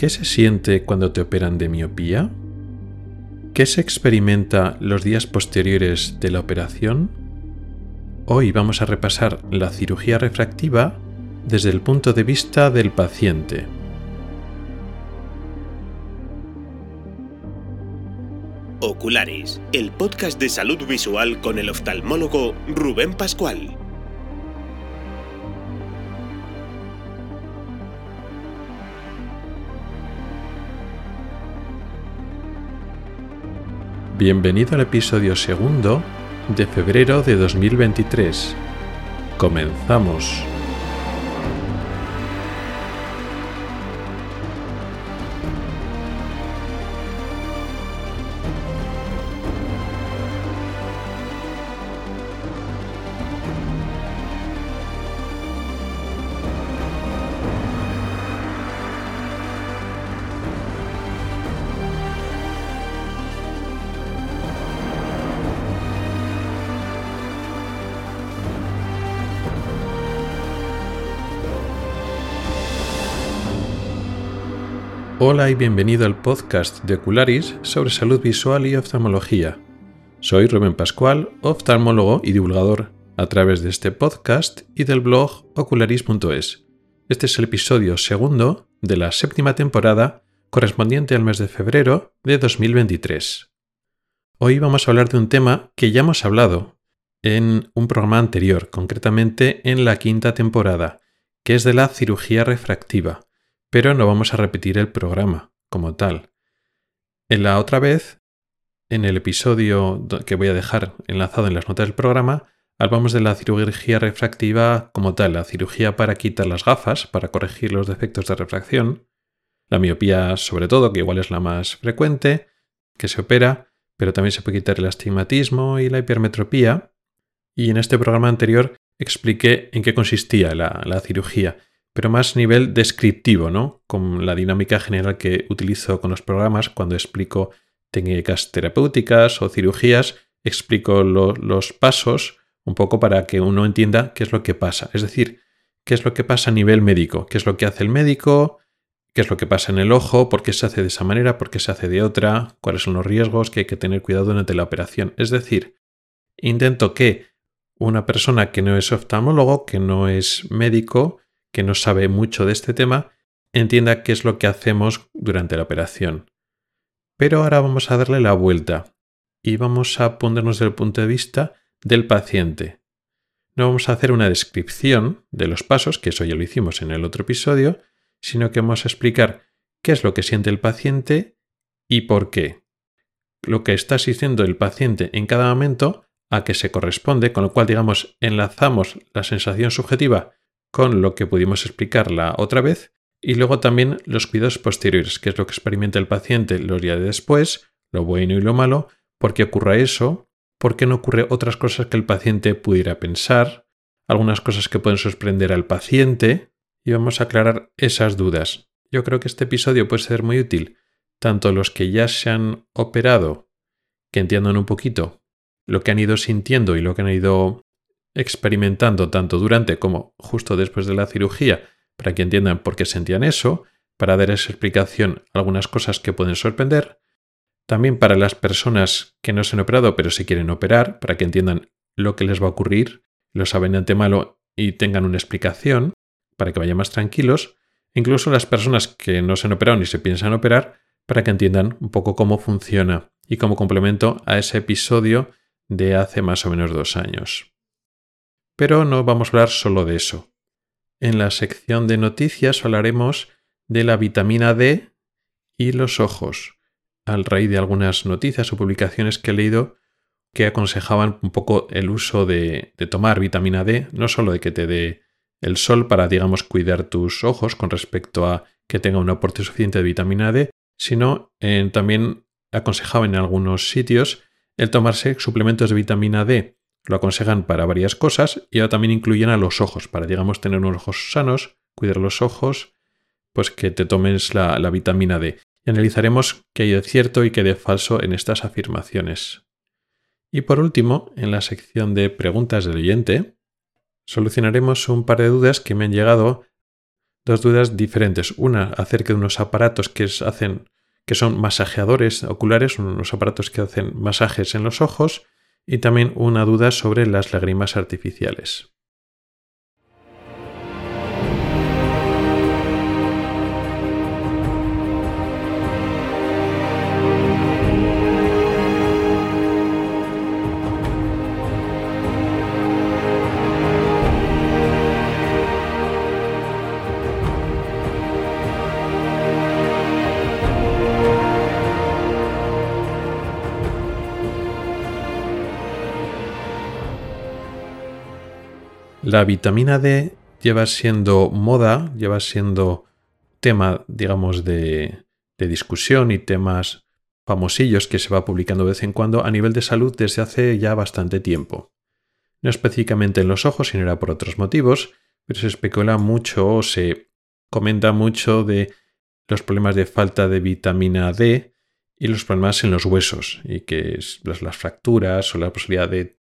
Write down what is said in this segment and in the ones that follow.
¿Qué se siente cuando te operan de miopía? ¿Qué se experimenta los días posteriores de la operación? Hoy vamos a repasar la cirugía refractiva desde el punto de vista del paciente. Oculares, el podcast de salud visual con el oftalmólogo Rubén Pascual. Bienvenido al episodio segundo de febrero de 2023. Comenzamos. Hola y bienvenido al podcast de Ocularis sobre salud visual y oftalmología. Soy Rubén Pascual, oftalmólogo y divulgador a través de este podcast y del blog ocularis.es. Este es el episodio segundo de la séptima temporada correspondiente al mes de febrero de 2023. Hoy vamos a hablar de un tema que ya hemos hablado en un programa anterior, concretamente en la quinta temporada, que es de la cirugía refractiva pero no vamos a repetir el programa como tal. En la otra vez, en el episodio que voy a dejar enlazado en las notas del programa, hablamos de la cirugía refractiva como tal, la cirugía para quitar las gafas, para corregir los defectos de refracción, la miopía sobre todo, que igual es la más frecuente, que se opera, pero también se puede quitar el astigmatismo y la hipermetropía. Y en este programa anterior expliqué en qué consistía la, la cirugía pero más nivel descriptivo, ¿no? Con la dinámica general que utilizo con los programas cuando explico técnicas terapéuticas o cirugías, explico los pasos un poco para que uno entienda qué es lo que pasa. Es decir, qué es lo que pasa a nivel médico, qué es lo que hace el médico, qué es lo que pasa en el ojo, por qué se hace de esa manera, por qué se hace de otra, cuáles son los riesgos que hay que tener cuidado durante la operación. Es decir, intento que una persona que no es oftalmólogo, que no es médico, que no sabe mucho de este tema entienda qué es lo que hacemos durante la operación. Pero ahora vamos a darle la vuelta y vamos a ponernos desde el punto de vista del paciente. No vamos a hacer una descripción de los pasos, que eso ya lo hicimos en el otro episodio, sino que vamos a explicar qué es lo que siente el paciente y por qué. Lo que está sintiendo el paciente en cada momento a qué se corresponde, con lo cual, digamos, enlazamos la sensación subjetiva con lo que pudimos explicar la otra vez, y luego también los cuidados posteriores, que es lo que experimenta el paciente los días después, lo bueno y lo malo, por qué ocurre eso, por qué no ocurre otras cosas que el paciente pudiera pensar, algunas cosas que pueden sorprender al paciente, y vamos a aclarar esas dudas. Yo creo que este episodio puede ser muy útil, tanto los que ya se han operado, que entiendan un poquito lo que han ido sintiendo y lo que han ido experimentando tanto durante como justo después de la cirugía para que entiendan por qué sentían eso, para dar esa explicación algunas cosas que pueden sorprender, también para las personas que no se han operado pero se quieren operar, para que entiendan lo que les va a ocurrir, lo saben de antemano y tengan una explicación, para que vayan más tranquilos, incluso las personas que no se han operado ni se piensan operar, para que entiendan un poco cómo funciona y como complemento a ese episodio de hace más o menos dos años. Pero no vamos a hablar solo de eso. En la sección de noticias hablaremos de la vitamina D y los ojos, al raíz de algunas noticias o publicaciones que he leído que aconsejaban un poco el uso de, tomar vitamina D, no solo de que te dé el sol para, digamos, cuidar tus ojos con respecto a que tenga un aporte suficiente de vitamina D, sino también aconsejaban en algunos sitios el tomarse suplementos de vitamina D lo aconsejan para varias cosas y ahora también incluyen a los ojos, para, digamos, tener unos ojos sanos, cuidar los ojos, pues que te tomes la, la vitamina D. Y analizaremos qué hay de cierto y qué de falso en estas afirmaciones. Y por último, en la sección de preguntas del oyente, solucionaremos un par de dudas que me han llegado dos dudas diferentes. Una acerca de unos aparatos que, hacen, que son masajeadores oculares, unos aparatos que hacen masajes en los ojos, y también una duda sobre las lágrimas artificiales. La vitamina D lleva siendo moda, lleva siendo tema, digamos, de, discusión y temas famosillos que se va publicando de vez en cuando a nivel de salud desde hace ya bastante tiempo. No específicamente en los ojos, sino era por otros motivos, pero se especula mucho o se comenta mucho de los problemas de falta de vitamina D y los problemas en los huesos, y que las fracturas o la posibilidad de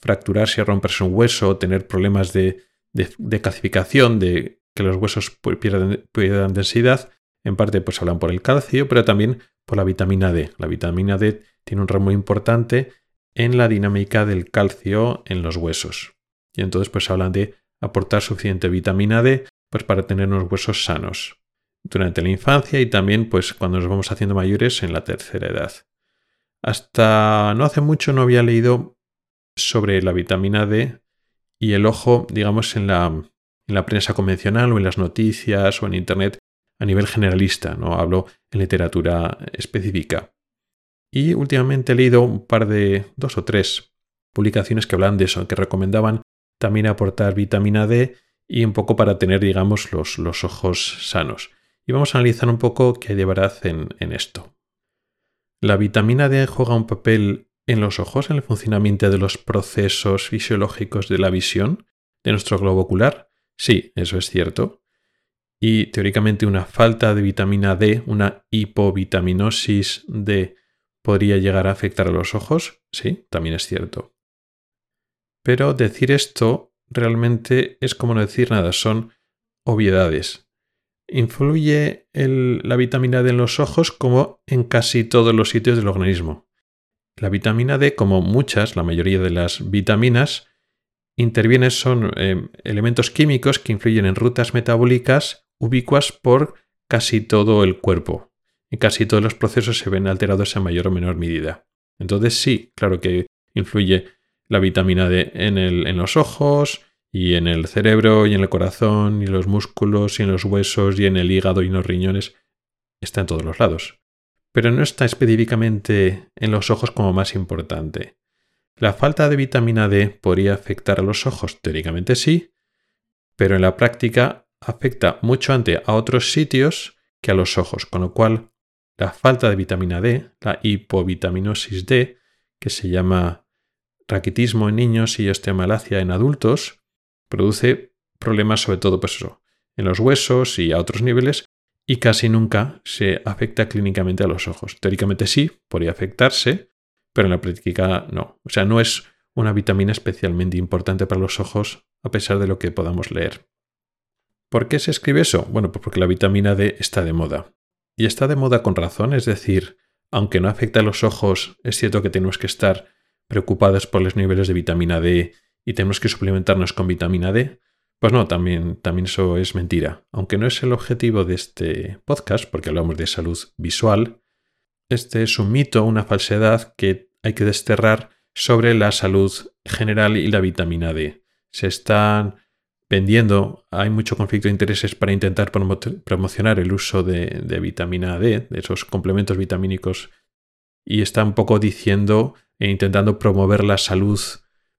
fracturarse, romperse un hueso, tener problemas de, de, calcificación, de que los huesos pierdan, densidad, en parte pues hablan por el calcio, pero también por la vitamina D. La vitamina D tiene un rol muy importante en la dinámica del calcio en los huesos. Y entonces pues hablan de aportar suficiente vitamina D pues para tener unos huesos sanos durante la infancia y también pues cuando nos vamos haciendo mayores en la tercera edad. Hasta no hace mucho no había leído sobre la vitamina D y el ojo, digamos, en la, en la prensa convencional o en las noticias o en Internet a nivel generalista, no hablo en literatura específica. Y últimamente he leído un par de, dos o tres publicaciones que hablan de eso, que recomendaban también aportar vitamina D y un poco para tener, digamos, los, los ojos sanos. Y vamos a analizar un poco qué hay de verdad en, en esto. La vitamina D juega un papel en los ojos en el funcionamiento de los procesos fisiológicos de la visión de nuestro globo ocular? Sí, eso es cierto. Y teóricamente una falta de vitamina D, una hipovitaminosis D, podría llegar a afectar a los ojos? Sí, también es cierto. Pero decir esto realmente es como no decir nada, son obviedades. Influye la vitamina D en los ojos como en casi todos los sitios del organismo. La vitamina D, como muchas, la mayoría de las vitaminas, intervienen son eh, elementos químicos que influyen en rutas metabólicas ubicuas por casi todo el cuerpo. Y casi todos los procesos se ven alterados en mayor o menor medida. Entonces sí, claro que influye la vitamina D en, en los ojos y en el cerebro y en el corazón y en los músculos y en los huesos y en el hígado y en los riñones. Está en todos los lados pero no está específicamente en los ojos como más importante. La falta de vitamina D podría afectar a los ojos, teóricamente sí, pero en la práctica afecta mucho antes a otros sitios que a los ojos, con lo cual la falta de vitamina D, la hipovitaminosis D, que se llama raquitismo en niños y osteomalacia en adultos, produce problemas sobre todo pues en los huesos y a otros niveles, y casi nunca se afecta clínicamente a los ojos. Teóricamente sí, podría afectarse, pero en la práctica no. O sea, no es una vitamina especialmente importante para los ojos a pesar de lo que podamos leer. ¿Por qué se escribe eso? Bueno, pues porque la vitamina D está de moda. Y está de moda con razón, es decir, aunque no afecta a los ojos, es cierto que tenemos que estar preocupados por los niveles de vitamina D y tenemos que suplementarnos con vitamina D, pues no, también, también eso es mentira. Aunque no es el objetivo de este podcast, porque hablamos de salud visual, este es un mito, una falsedad que hay que desterrar sobre la salud general y la vitamina D. Se están vendiendo, hay mucho conflicto de intereses para intentar promocionar el uso de, de, vitamina D, de esos complementos vitamínicos, y está un poco diciendo e intentando promover la salud,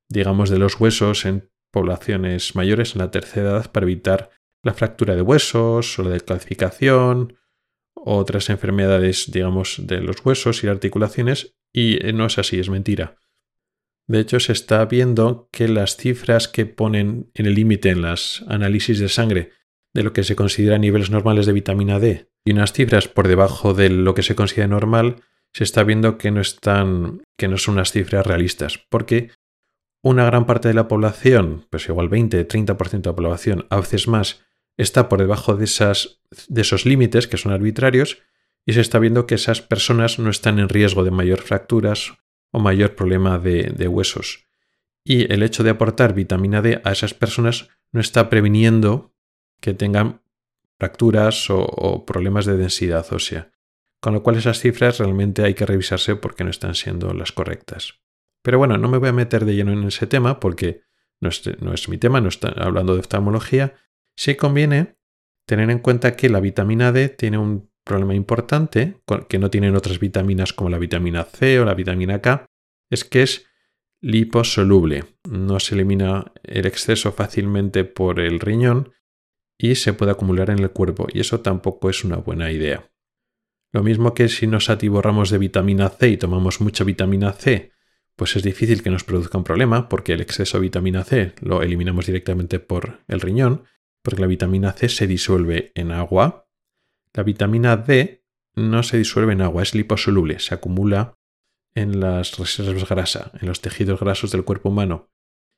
digamos, de los huesos en poblaciones mayores en la tercera edad para evitar la fractura de huesos o la decalcificación, otras enfermedades, digamos, de los huesos y articulaciones, y eh, no es así, es mentira. De hecho, se está viendo que las cifras que ponen en el límite en las análisis de sangre de lo que se considera niveles normales de vitamina D y unas cifras por debajo de lo que se considera normal, se está viendo que no están, que no son unas cifras realistas, porque una gran parte de la población, pues igual 20-30% de la población, a veces más, está por debajo de, esas, de esos límites que son arbitrarios y se está viendo que esas personas no están en riesgo de mayor fracturas o mayor problema de, huesos. Y el hecho de aportar vitamina D a esas personas no está previniendo que tengan fracturas o, problemas de densidad ósea. Con lo cual esas cifras realmente hay que revisarse porque no están siendo las correctas. Pero bueno, no me voy a meter de lleno en ese tema porque no es, mi tema, no está hablando de oftalmología. Sí conviene tener en cuenta que la vitamina D tiene un problema importante que no tienen otras vitaminas como la vitamina C o la vitamina K, es que es liposoluble. No se elimina el exceso fácilmente por el riñón y se puede acumular en el cuerpo y eso tampoco es una buena idea. Lo mismo que si nos atiborramos de vitamina C y tomamos mucha vitamina C, pues es difícil que nos produzca un problema porque el exceso de vitamina C lo eliminamos directamente por el riñón, porque la vitamina C se disuelve en agua la vitamina D no se disuelve en agua, es liposoluble, se acumula en las reservas grasa, en los tejidos grasos del cuerpo humano,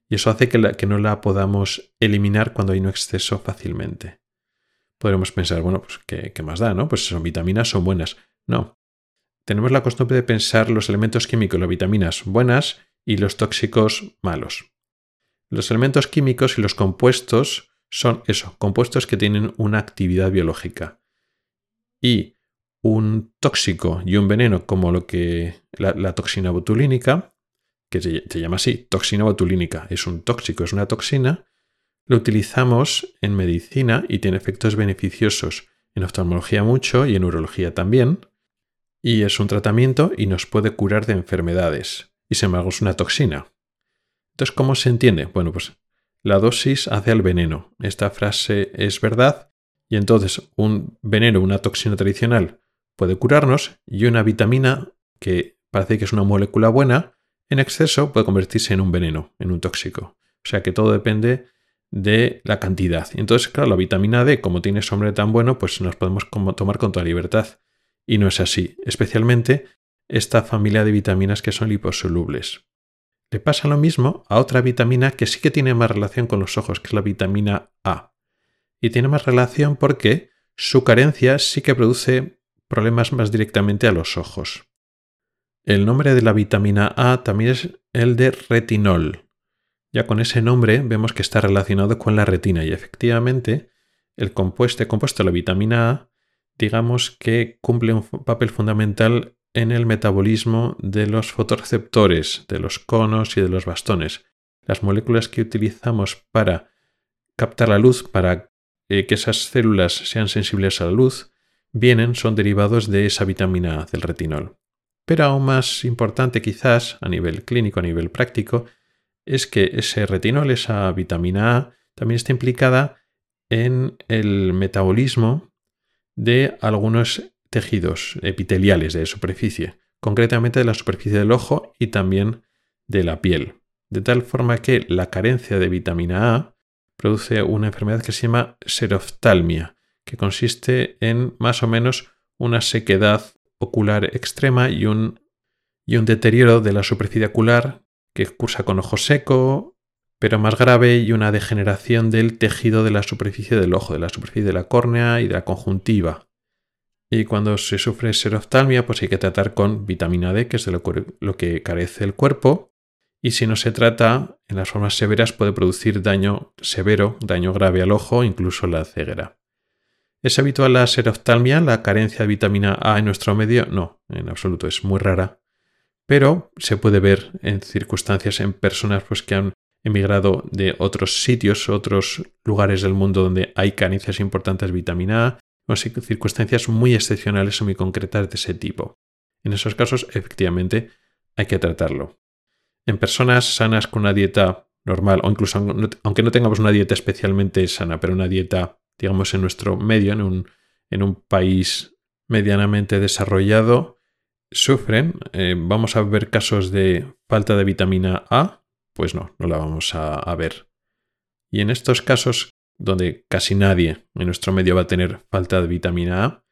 y eso hace que, no la podamos eliminar cuando hay un exceso fácilmente. Podremos pensar, bueno, pues ¿qué, más da, no? Pues son vitaminas, son buenas. No. Tenemos la costumbre de pensar los elementos químicos, las vitaminas buenas y los tóxicos malos. Los elementos químicos y los compuestos son eso, compuestos que tienen una actividad biológica y un tóxico y un veneno como lo que la, toxina botulínica, que se, se, llama así, toxina botulínica, es un tóxico, es una toxina, lo utilizamos en medicina y tiene efectos beneficiosos en oftalmología mucho y en urología también, y es un tratamiento y nos puede curar de enfermedades, y sin embargo es una toxina. Entonces, ¿cómo se entiende? Bueno, pues la dosis hace al veneno. Esta frase es verdad y entonces un veneno, una toxina tradicional, puede curarnos y una vitamina, que parece que es una molécula buena, en exceso puede convertirse en un veneno, en un tóxico. O sea que todo depende de la cantidad. Entonces, claro, la vitamina D, como tiene ese tan bueno, pues nos podemos tomar con toda libertad. Y no es así, especialmente esta familia de vitaminas que son liposolubles. Le pasa lo mismo a otra vitamina que sí que tiene más relación con los ojos, que es la vitamina A y tiene más relación porque su carencia sí que produce problemas más directamente a los ojos. El nombre de la vitamina A también es el de retinol. Ya con ese nombre vemos que está relacionado con la retina y efectivamente el compuesto, compuesto de la vitamina A digamos que cumple un papel fundamental en el metabolismo de los fotorreceptores, de los conos y de los bastones. Las moléculas que utilizamos para captar la luz, para eh, que esas células sean sensibles a la luz, vienen, son derivados de esa vitamina A, del retinol. Pero aún más importante quizás a nivel clínico, a nivel práctico, es que ese retinol, esa vitamina A, también está implicada en el metabolismo de algunos tejidos epiteliales de superficie, concretamente de la superficie del ojo y también de la piel. De tal forma que la carencia de vitamina A produce una enfermedad que se llama seroftalmia, que consiste en más o menos una sequedad ocular extrema y un, y un deterioro de la superficie ocular que cursa con ojo seco, pero más grave, y una degeneración del tejido de la superficie del ojo, de la superficie de la córnea y de la conjuntiva. Y cuando se sufre seroftalmia, pues hay que tratar con vitamina D, que es de lo que carece el cuerpo, y si no se trata, en las formas severas puede producir daño severo, daño grave al ojo, incluso la ceguera. ¿Es habitual la seroftalmia, la carencia de vitamina A en nuestro medio? No, en absoluto, es muy rara. Pero se puede ver en circunstancias en personas pues, que han emigrado de otros sitios, otros lugares del mundo donde hay carencias importantes de vitamina A, o circunstancias muy excepcionales o muy concretas de ese tipo. En esos casos, efectivamente, hay que tratarlo en personas sanas con una dieta normal, o incluso aunque no tengamos una dieta especialmente sana, pero una dieta, digamos, en nuestro medio, en un, en un país medianamente desarrollado, sufren. Eh, vamos a ver casos de falta de vitamina A, pues no, no la vamos a ver. Y en estos casos, donde casi nadie en nuestro medio va a tener falta de vitamina A,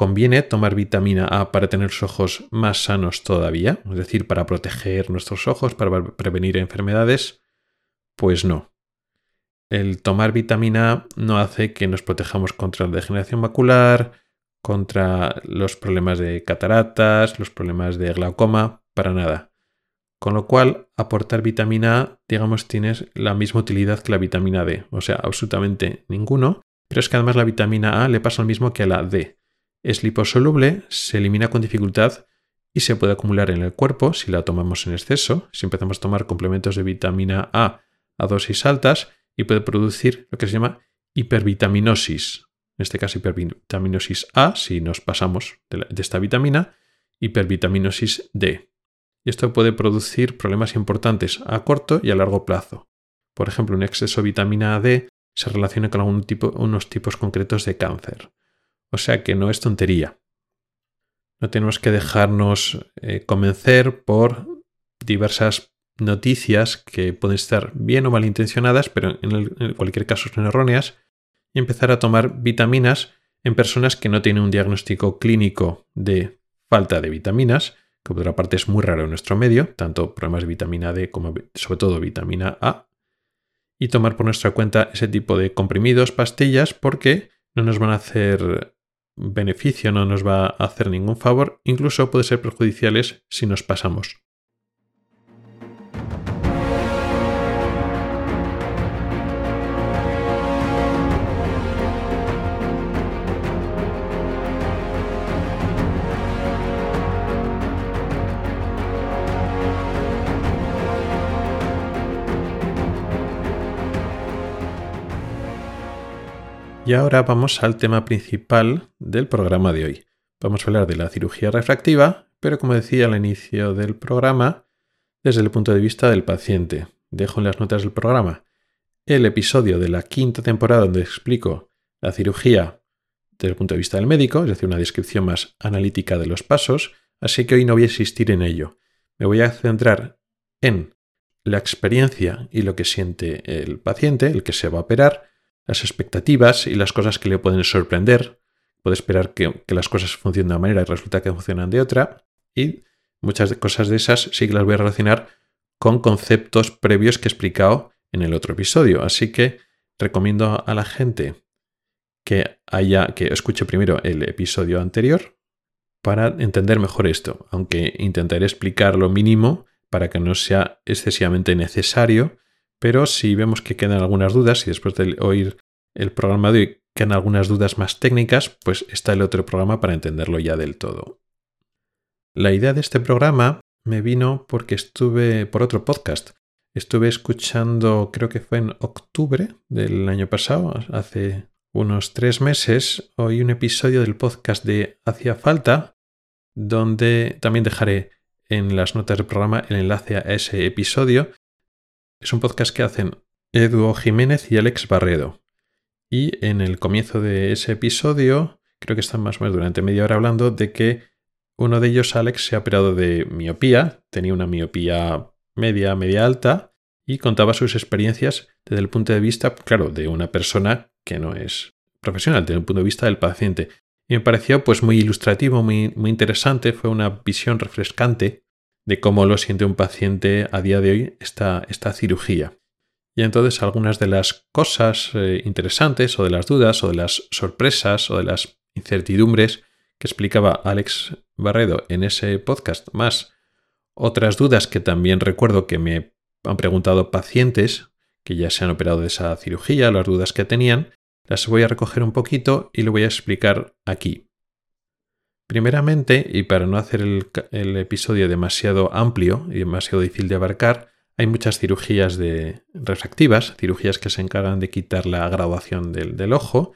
¿Conviene tomar vitamina A para tener los ojos más sanos todavía? Es decir, para proteger nuestros ojos, para prevenir enfermedades. Pues no. el tomar vitamina A no hace que nos protejamos contra la degeneración macular, contra los problemas de cataratas, los problemas de glaucoma, para nada. Con lo cual, aportar vitamina A, digamos, tienes la misma utilidad que la vitamina D, o sea, absolutamente ninguno, pero es que además la vitamina A le pasa lo mismo que a la D. Es liposoluble, se elimina con dificultad y se puede acumular en el cuerpo si la tomamos en exceso, si empezamos a tomar complementos de vitamina A a dosis altas y puede producir lo que se llama hipervitaminosis. En este caso, hipervitaminosis A, si nos pasamos de, esta vitamina, hipervitaminosis D. Y esto puede producir problemas importantes a corto y a largo plazo. Por ejemplo, un exceso de vitamina D se relaciona con unos tipos concretos de cáncer. O sea que no es tontería. No tenemos que dejarnos eh, convencer por diversas noticias que pueden estar bien o mal intencionadas, pero en, cualquier caso son erróneas, y empezar a tomar vitaminas en personas que no tienen un diagnóstico clínico de falta de vitaminas, por otra parte es muy raro en nuestro medio, tanto problemas de vitamina D como sobre todo vitamina A, y tomar por nuestra cuenta ese tipo de comprimidos, pastillas, porque no nos van a hacer beneficio, no nos va a hacer ningún favor, incluso puede ser perjudiciales si nos pasamos. Y ahora vamos al tema principal del programa de hoy. Vamos a hablar de la cirugía refractiva, pero como decía al inicio del programa, desde el punto de vista del paciente. Dejo en las notas del programa el episodio de la quinta temporada donde explico la cirugía desde el punto de vista del médico, es decir, una descripción más analítica de los pasos, así que hoy no voy a insistir en ello. Me voy a centrar en la experiencia y lo que siente el paciente, el que se va a operar, las expectativas y las cosas que le pueden sorprender. Puede esperar que, las cosas funcionen de una manera y resulta que funcionan de otra. Y muchas cosas de esas sí que las voy a relacionar con conceptos previos que he explicado en el otro episodio. Así que recomiendo a la gente que haya que escuche primero el episodio anterior para entender mejor esto, aunque intentaré explicar lo mínimo para que no sea excesivamente necesario pero si vemos que quedan algunas dudas y después de oír el programa de hoy quedan algunas dudas más técnicas, pues está el otro programa para entenderlo ya del todo. La idea de este programa me vino porque estuve por otro podcast. Estuve escuchando, creo que fue en octubre del año pasado, hace unos tres meses, oí un episodio del podcast de Hacía Falta, donde también dejaré en las notas del programa el enlace a ese episodio, es un podcast que hacen Edu Jiménez y Alex Barredo. Y en el comienzo de ese episodio, creo que están más o menos durante media hora hablando de que uno de ellos, Alex, se ha operado de miopía, tenía una miopía media, media alta, y contaba sus experiencias desde el punto de vista, claro, de una persona que no es profesional, desde el punto de vista del paciente. Y me pareció pues muy ilustrativo, muy, muy interesante, fue una visión refrescante de cómo lo siente un paciente a día de hoy esta, esta cirugía. Y entonces algunas de las cosas eh, interesantes o de las dudas o de las sorpresas o de las incertidumbres que explicaba Alex Barredo en ese podcast, más otras dudas que también recuerdo que me han preguntado pacientes que ya se han operado de esa cirugía, las dudas que tenían, las voy a recoger un poquito y lo voy a explicar aquí. Primeramente, y para no hacer el, episodio demasiado amplio y demasiado difícil de abarcar, hay muchas cirugías de refractivas, cirugías que se encargan de quitar la graduación del, ojo,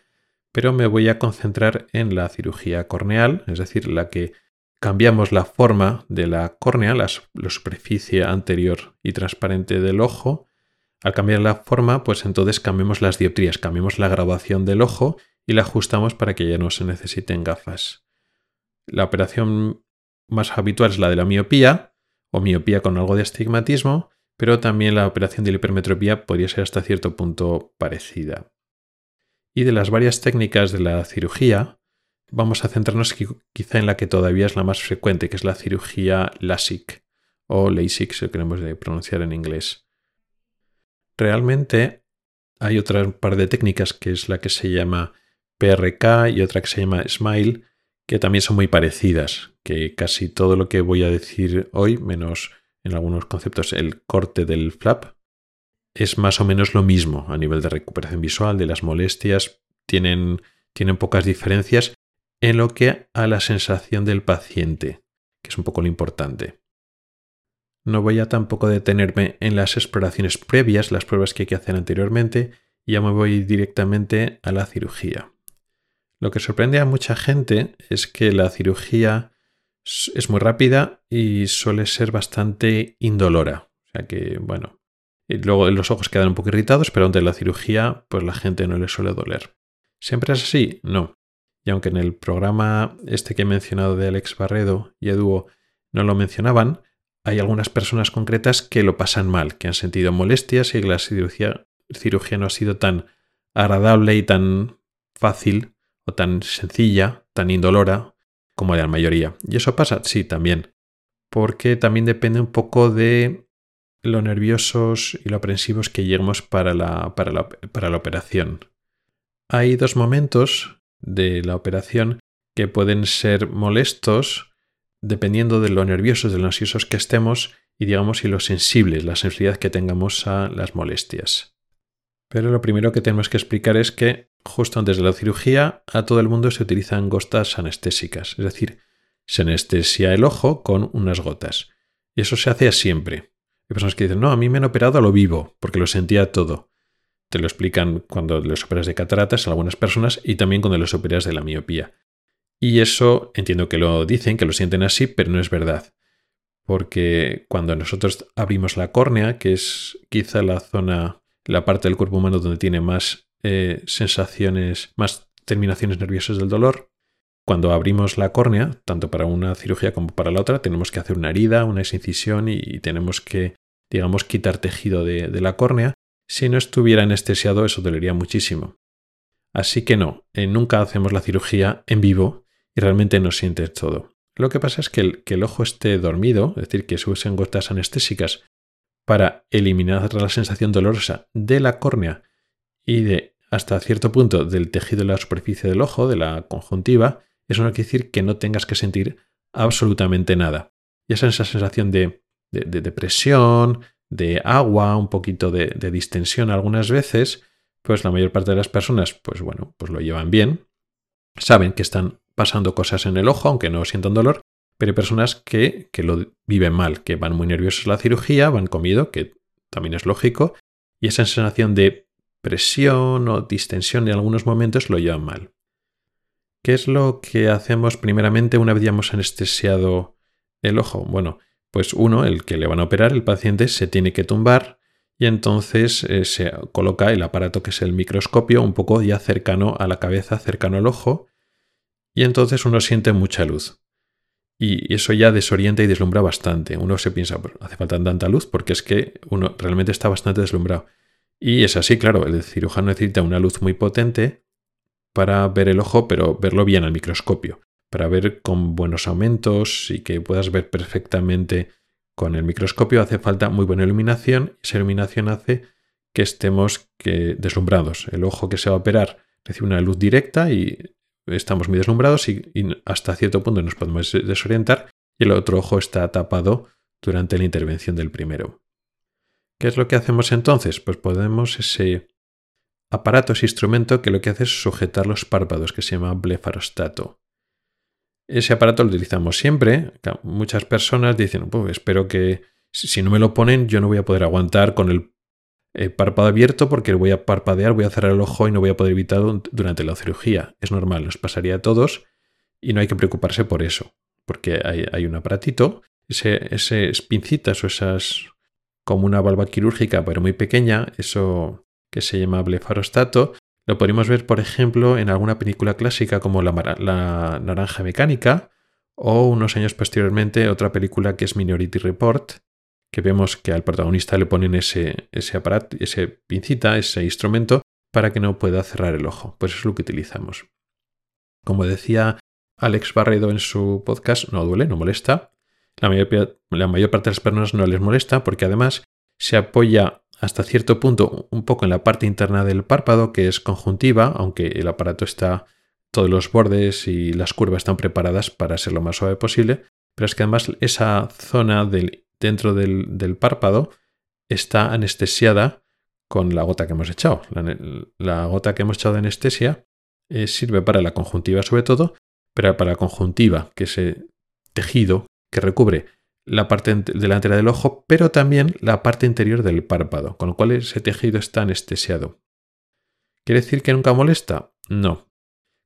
pero me voy a concentrar en la cirugía corneal, es decir, la que cambiamos la forma de la córnea, la, la, superficie anterior y transparente del ojo. Al cambiar la forma, pues entonces cambiamos las dioptrías, cambiamos la graduación del ojo y la ajustamos para que ya no se necesiten gafas. La operación más habitual es la de la miopía o miopía con algo de astigmatismo, pero también la operación de la hipermetropía podría ser hasta cierto punto parecida. Y de las varias técnicas de la cirugía, vamos a centrarnos quizá en la que todavía es la más frecuente, que es la cirugía LASIK o LASIK, si lo queremos pronunciar en inglés. Realmente hay otra par de técnicas que es la que se llama PRK y otra que se llama Smile, que también son muy parecidas, que casi todo lo que voy a decir hoy, menos en algunos conceptos el corte del flap, es más o menos lo mismo a nivel de recuperación visual, de las molestias, tienen, tienen pocas diferencias en lo que a la sensación del paciente, que es un poco lo importante. No voy a tampoco detenerme en las exploraciones previas, las pruebas que hay que hacer anteriormente, ya me voy directamente a la cirugía. Lo que sorprende a mucha gente es que la cirugía es muy rápida y suele ser bastante indolora. O sea que, bueno, luego los ojos quedan un poco irritados, pero ante la cirugía, pues la gente no le suele doler. ¿Siempre es así? No. Y aunque en el programa este que he mencionado de Alex Barredo y Eduo no lo mencionaban, hay algunas personas concretas que lo pasan mal, que han sentido molestias y que la cirugía no ha sido tan agradable y tan fácil o tan sencilla, tan indolora como la mayoría. ¿Y eso pasa? Sí, también. Porque también depende un poco de lo nerviosos y lo aprensivos que lleguemos para la, para la, para la operación. Hay dos momentos de la operación que pueden ser molestos dependiendo de lo nerviosos, de lo ansiosos que estemos y digamos y lo sensibles, la sensibilidad que tengamos a las molestias. Pero lo primero que tenemos que explicar es que justo antes de la cirugía a todo el mundo se utilizan gotas anestésicas, es decir, se anestesia el ojo con unas gotas. Y eso se hace siempre. Hay personas que dicen, no, a mí me han operado a lo vivo, porque lo sentía todo. Te lo explican cuando les operas de cataratas a algunas personas y también cuando les operas de la miopía. Y eso entiendo que lo dicen, que lo sienten así, pero no es verdad. Porque cuando nosotros abrimos la córnea, que es quizá la zona, la parte del cuerpo humano donde tiene más eh, sensaciones, más terminaciones nerviosas del dolor. Cuando abrimos la córnea, tanto para una cirugía como para la otra, tenemos que hacer una herida, una incisión y, tenemos que, digamos, quitar tejido de, la córnea. Si no estuviera anestesiado, eso dolería muchísimo. Así que no, eh, nunca hacemos la cirugía en vivo y realmente no sientes todo. Lo que pasa es que el, que el ojo esté dormido, es decir, que se usen gotas anestésicas para eliminar la sensación dolorosa de la córnea y de hasta cierto punto del tejido de la superficie del ojo, de la conjuntiva, eso no quiere decir que no tengas que sentir absolutamente nada. Y esa, esa sensación de, de, de, presión, de agua, un poquito de, de, distensión algunas veces, pues la mayor parte de las personas, pues bueno, pues lo llevan bien, saben que están pasando cosas en el ojo, aunque no sientan dolor, pero hay personas que, que lo viven mal, que van muy nerviosos a la cirugía, van comido, que también es lógico, y esa sensación de presión o distensión en algunos momentos lo llevan mal. ¿Qué es lo que hacemos primeramente una vez ya hemos anestesiado el ojo? Bueno, pues uno, el que le van a operar, el paciente se tiene que tumbar y entonces eh, se coloca el aparato que es el microscopio un poco ya cercano a la cabeza, cercano al ojo, y entonces uno siente mucha luz. Y eso ya desorienta y deslumbra bastante. Uno se piensa, hace falta tanta luz porque es que uno realmente está bastante deslumbrado. Y es así, claro, el cirujano necesita una luz muy potente para ver el ojo, pero verlo bien al microscopio, para ver con buenos aumentos y que puedas ver perfectamente con el microscopio hace falta muy buena iluminación. Esa iluminación hace que estemos que deslumbrados. El ojo que se va a operar recibe una luz directa y estamos muy deslumbrados y, y hasta cierto punto nos podemos desorientar y el otro ojo está tapado durante la intervención del primero. ¿Qué es lo que hacemos entonces? Pues podemos ese aparato, ese instrumento que lo que hace es sujetar los párpados, que se llama blefarostato. Ese aparato lo utilizamos siempre. Muchas personas dicen, pues espero que si no me lo ponen yo no voy a poder aguantar con el eh, párpado abierto porque voy a parpadear, voy a cerrar el ojo y no voy a poder evitarlo durante la cirugía. Es normal, nos pasaría a todos y no hay que preocuparse por eso, porque hay, un aparatito, ese, ese pincitas o esas como una valva quirúrgica, pero muy pequeña, eso que se llama blefarostato, lo podemos ver, por ejemplo, en alguna película clásica como La, Naranja Mecánica, o unos años posteriormente otra película que es Minority Report, que vemos que al protagonista le ponen ese, ese aparato, ese pincita, ese instrumento, para que no pueda cerrar el ojo. Pues eso es lo que utilizamos. Como decía Alex Barredo en su podcast, no duele, no molesta, la mayor, parte de las personas no les molesta porque además se apoya hasta cierto punto un poco en la parte interna del párpado, que es conjuntiva, aunque el aparato está, todos los bordes y las curvas están preparadas para ser lo más suave posible, pero es que además esa zona del, dentro del, párpado está anestesiada con la gota que hemos echado. La, gota que hemos echado de anestesia eh, sirve para la conjuntiva sobre todo, pero para la conjuntiva, que es ese tejido que recubre la parte delantera del ojo, pero también la parte interior del párpado, con lo cual ese tejido está anestesiado. ¿Quiere decir que nunca molesta? No.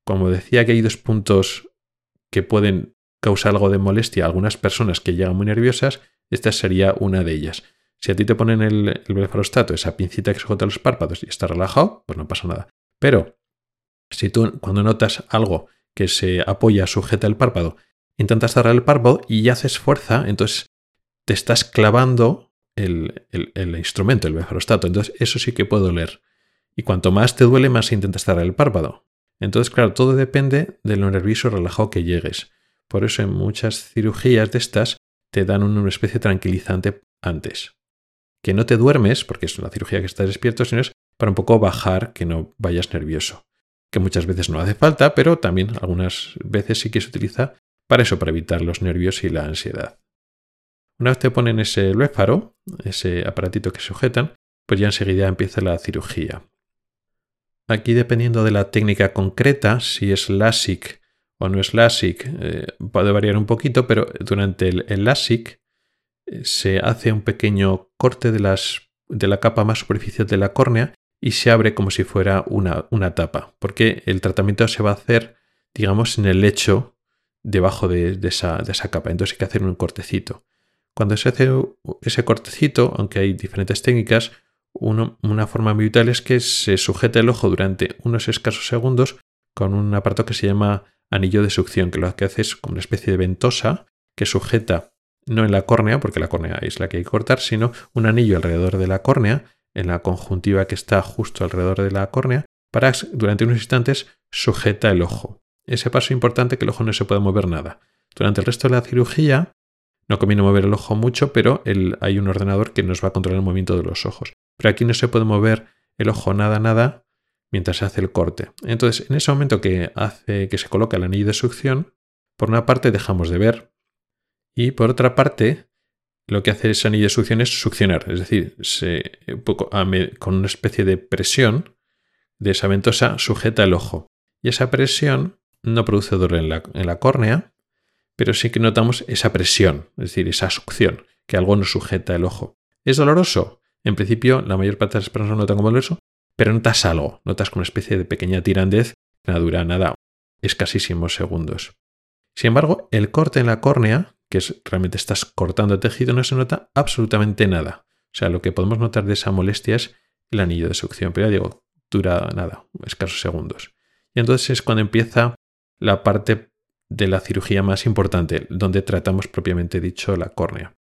Como decía que hay dos puntos que pueden causar algo de molestia a algunas personas que llegan muy nerviosas, esta sería una de ellas. Si a ti te ponen el, el blefarostato, esa pincita que sujeta los párpados y está relajado, pues no pasa nada. Pero si tú cuando notas algo que se apoya, sujeta el párpado intentas cerrar el párpado y haces fuerza, entonces te estás clavando el, instrumento, el blefarostato. Entonces eso sí que puede doler. Y cuanto más te duele, más intentas cerrar el párpado. Entonces, claro, todo depende de lo nervioso relajado que llegues. Por eso en muchas cirugías de estas te dan una especie de tranquilizante antes. Que no te duermes, porque es una cirugía que estás despierto, sino es para un poco bajar que no vayas nervioso. Que muchas veces no hace falta, pero también algunas veces sí que se utiliza para eso, para evitar los nervios y la ansiedad. Una vez te ponen ese luéfaro, ese aparatito que sujetan, pues ya enseguida empieza la cirugía. Aquí, dependiendo de la técnica concreta, si es LASIK o no es LASIK, eh, puede variar un poquito, pero durante el, LASIK eh, se hace un pequeño corte de, de la capa más superficial de la córnea y se abre como si fuera una, una tapa, porque el tratamiento se va a hacer, digamos, en el lecho debajo de, esa, capa. Entonces hay que hacer un cortecito. Cuando se hace ese cortecito, aunque hay diferentes técnicas, una forma muy vital es que se sujete el ojo durante unos escasos segundos con un aparato que se llama anillo de succión, que lo que hace es como una especie de ventosa que sujeta no en la córnea, porque la córnea es la que hay que cortar, sino un anillo alrededor de la córnea, en la conjuntiva que está justo alrededor de la córnea, para durante unos instantes sujeta el ojo. Ese paso importante que el ojo no se puede mover nada. Durante el resto de la cirugía no conviene mover el ojo mucho, pero hay un ordenador que nos va a controlar el movimiento de los ojos. Pero aquí no se puede mover el ojo nada, nada mientras se hace el corte. Entonces, en ese momento que hace que se coloca el anillo de succión, por una parte dejamos de ver y por otra parte lo que hace ese anillo de succión es succionar, es decir, con una especie de presión de esa ventosa sujeta el ojo. Y esa presión no produce dolor en la, córnea, pero sí que notamos esa presión, es decir, esa succión, que algo nos sujeta el ojo. ¿Es doloroso? En principio, la mayor parte de las personas no notan como doloroso, pero notas algo, notas como una especie de pequeña tirandez que no dura nada, escasísimos segundos. Sin embargo, el corte en la córnea, que es realmente estás cortando tejido, no se nota absolutamente nada. O sea, lo que podemos notar de esa molestia es el anillo de succión, pero ya digo, dura nada, escasos segundos. Y entonces es cuando empieza la parte de la cirugía más importante, donde tratamos propiamente dicho la córnea.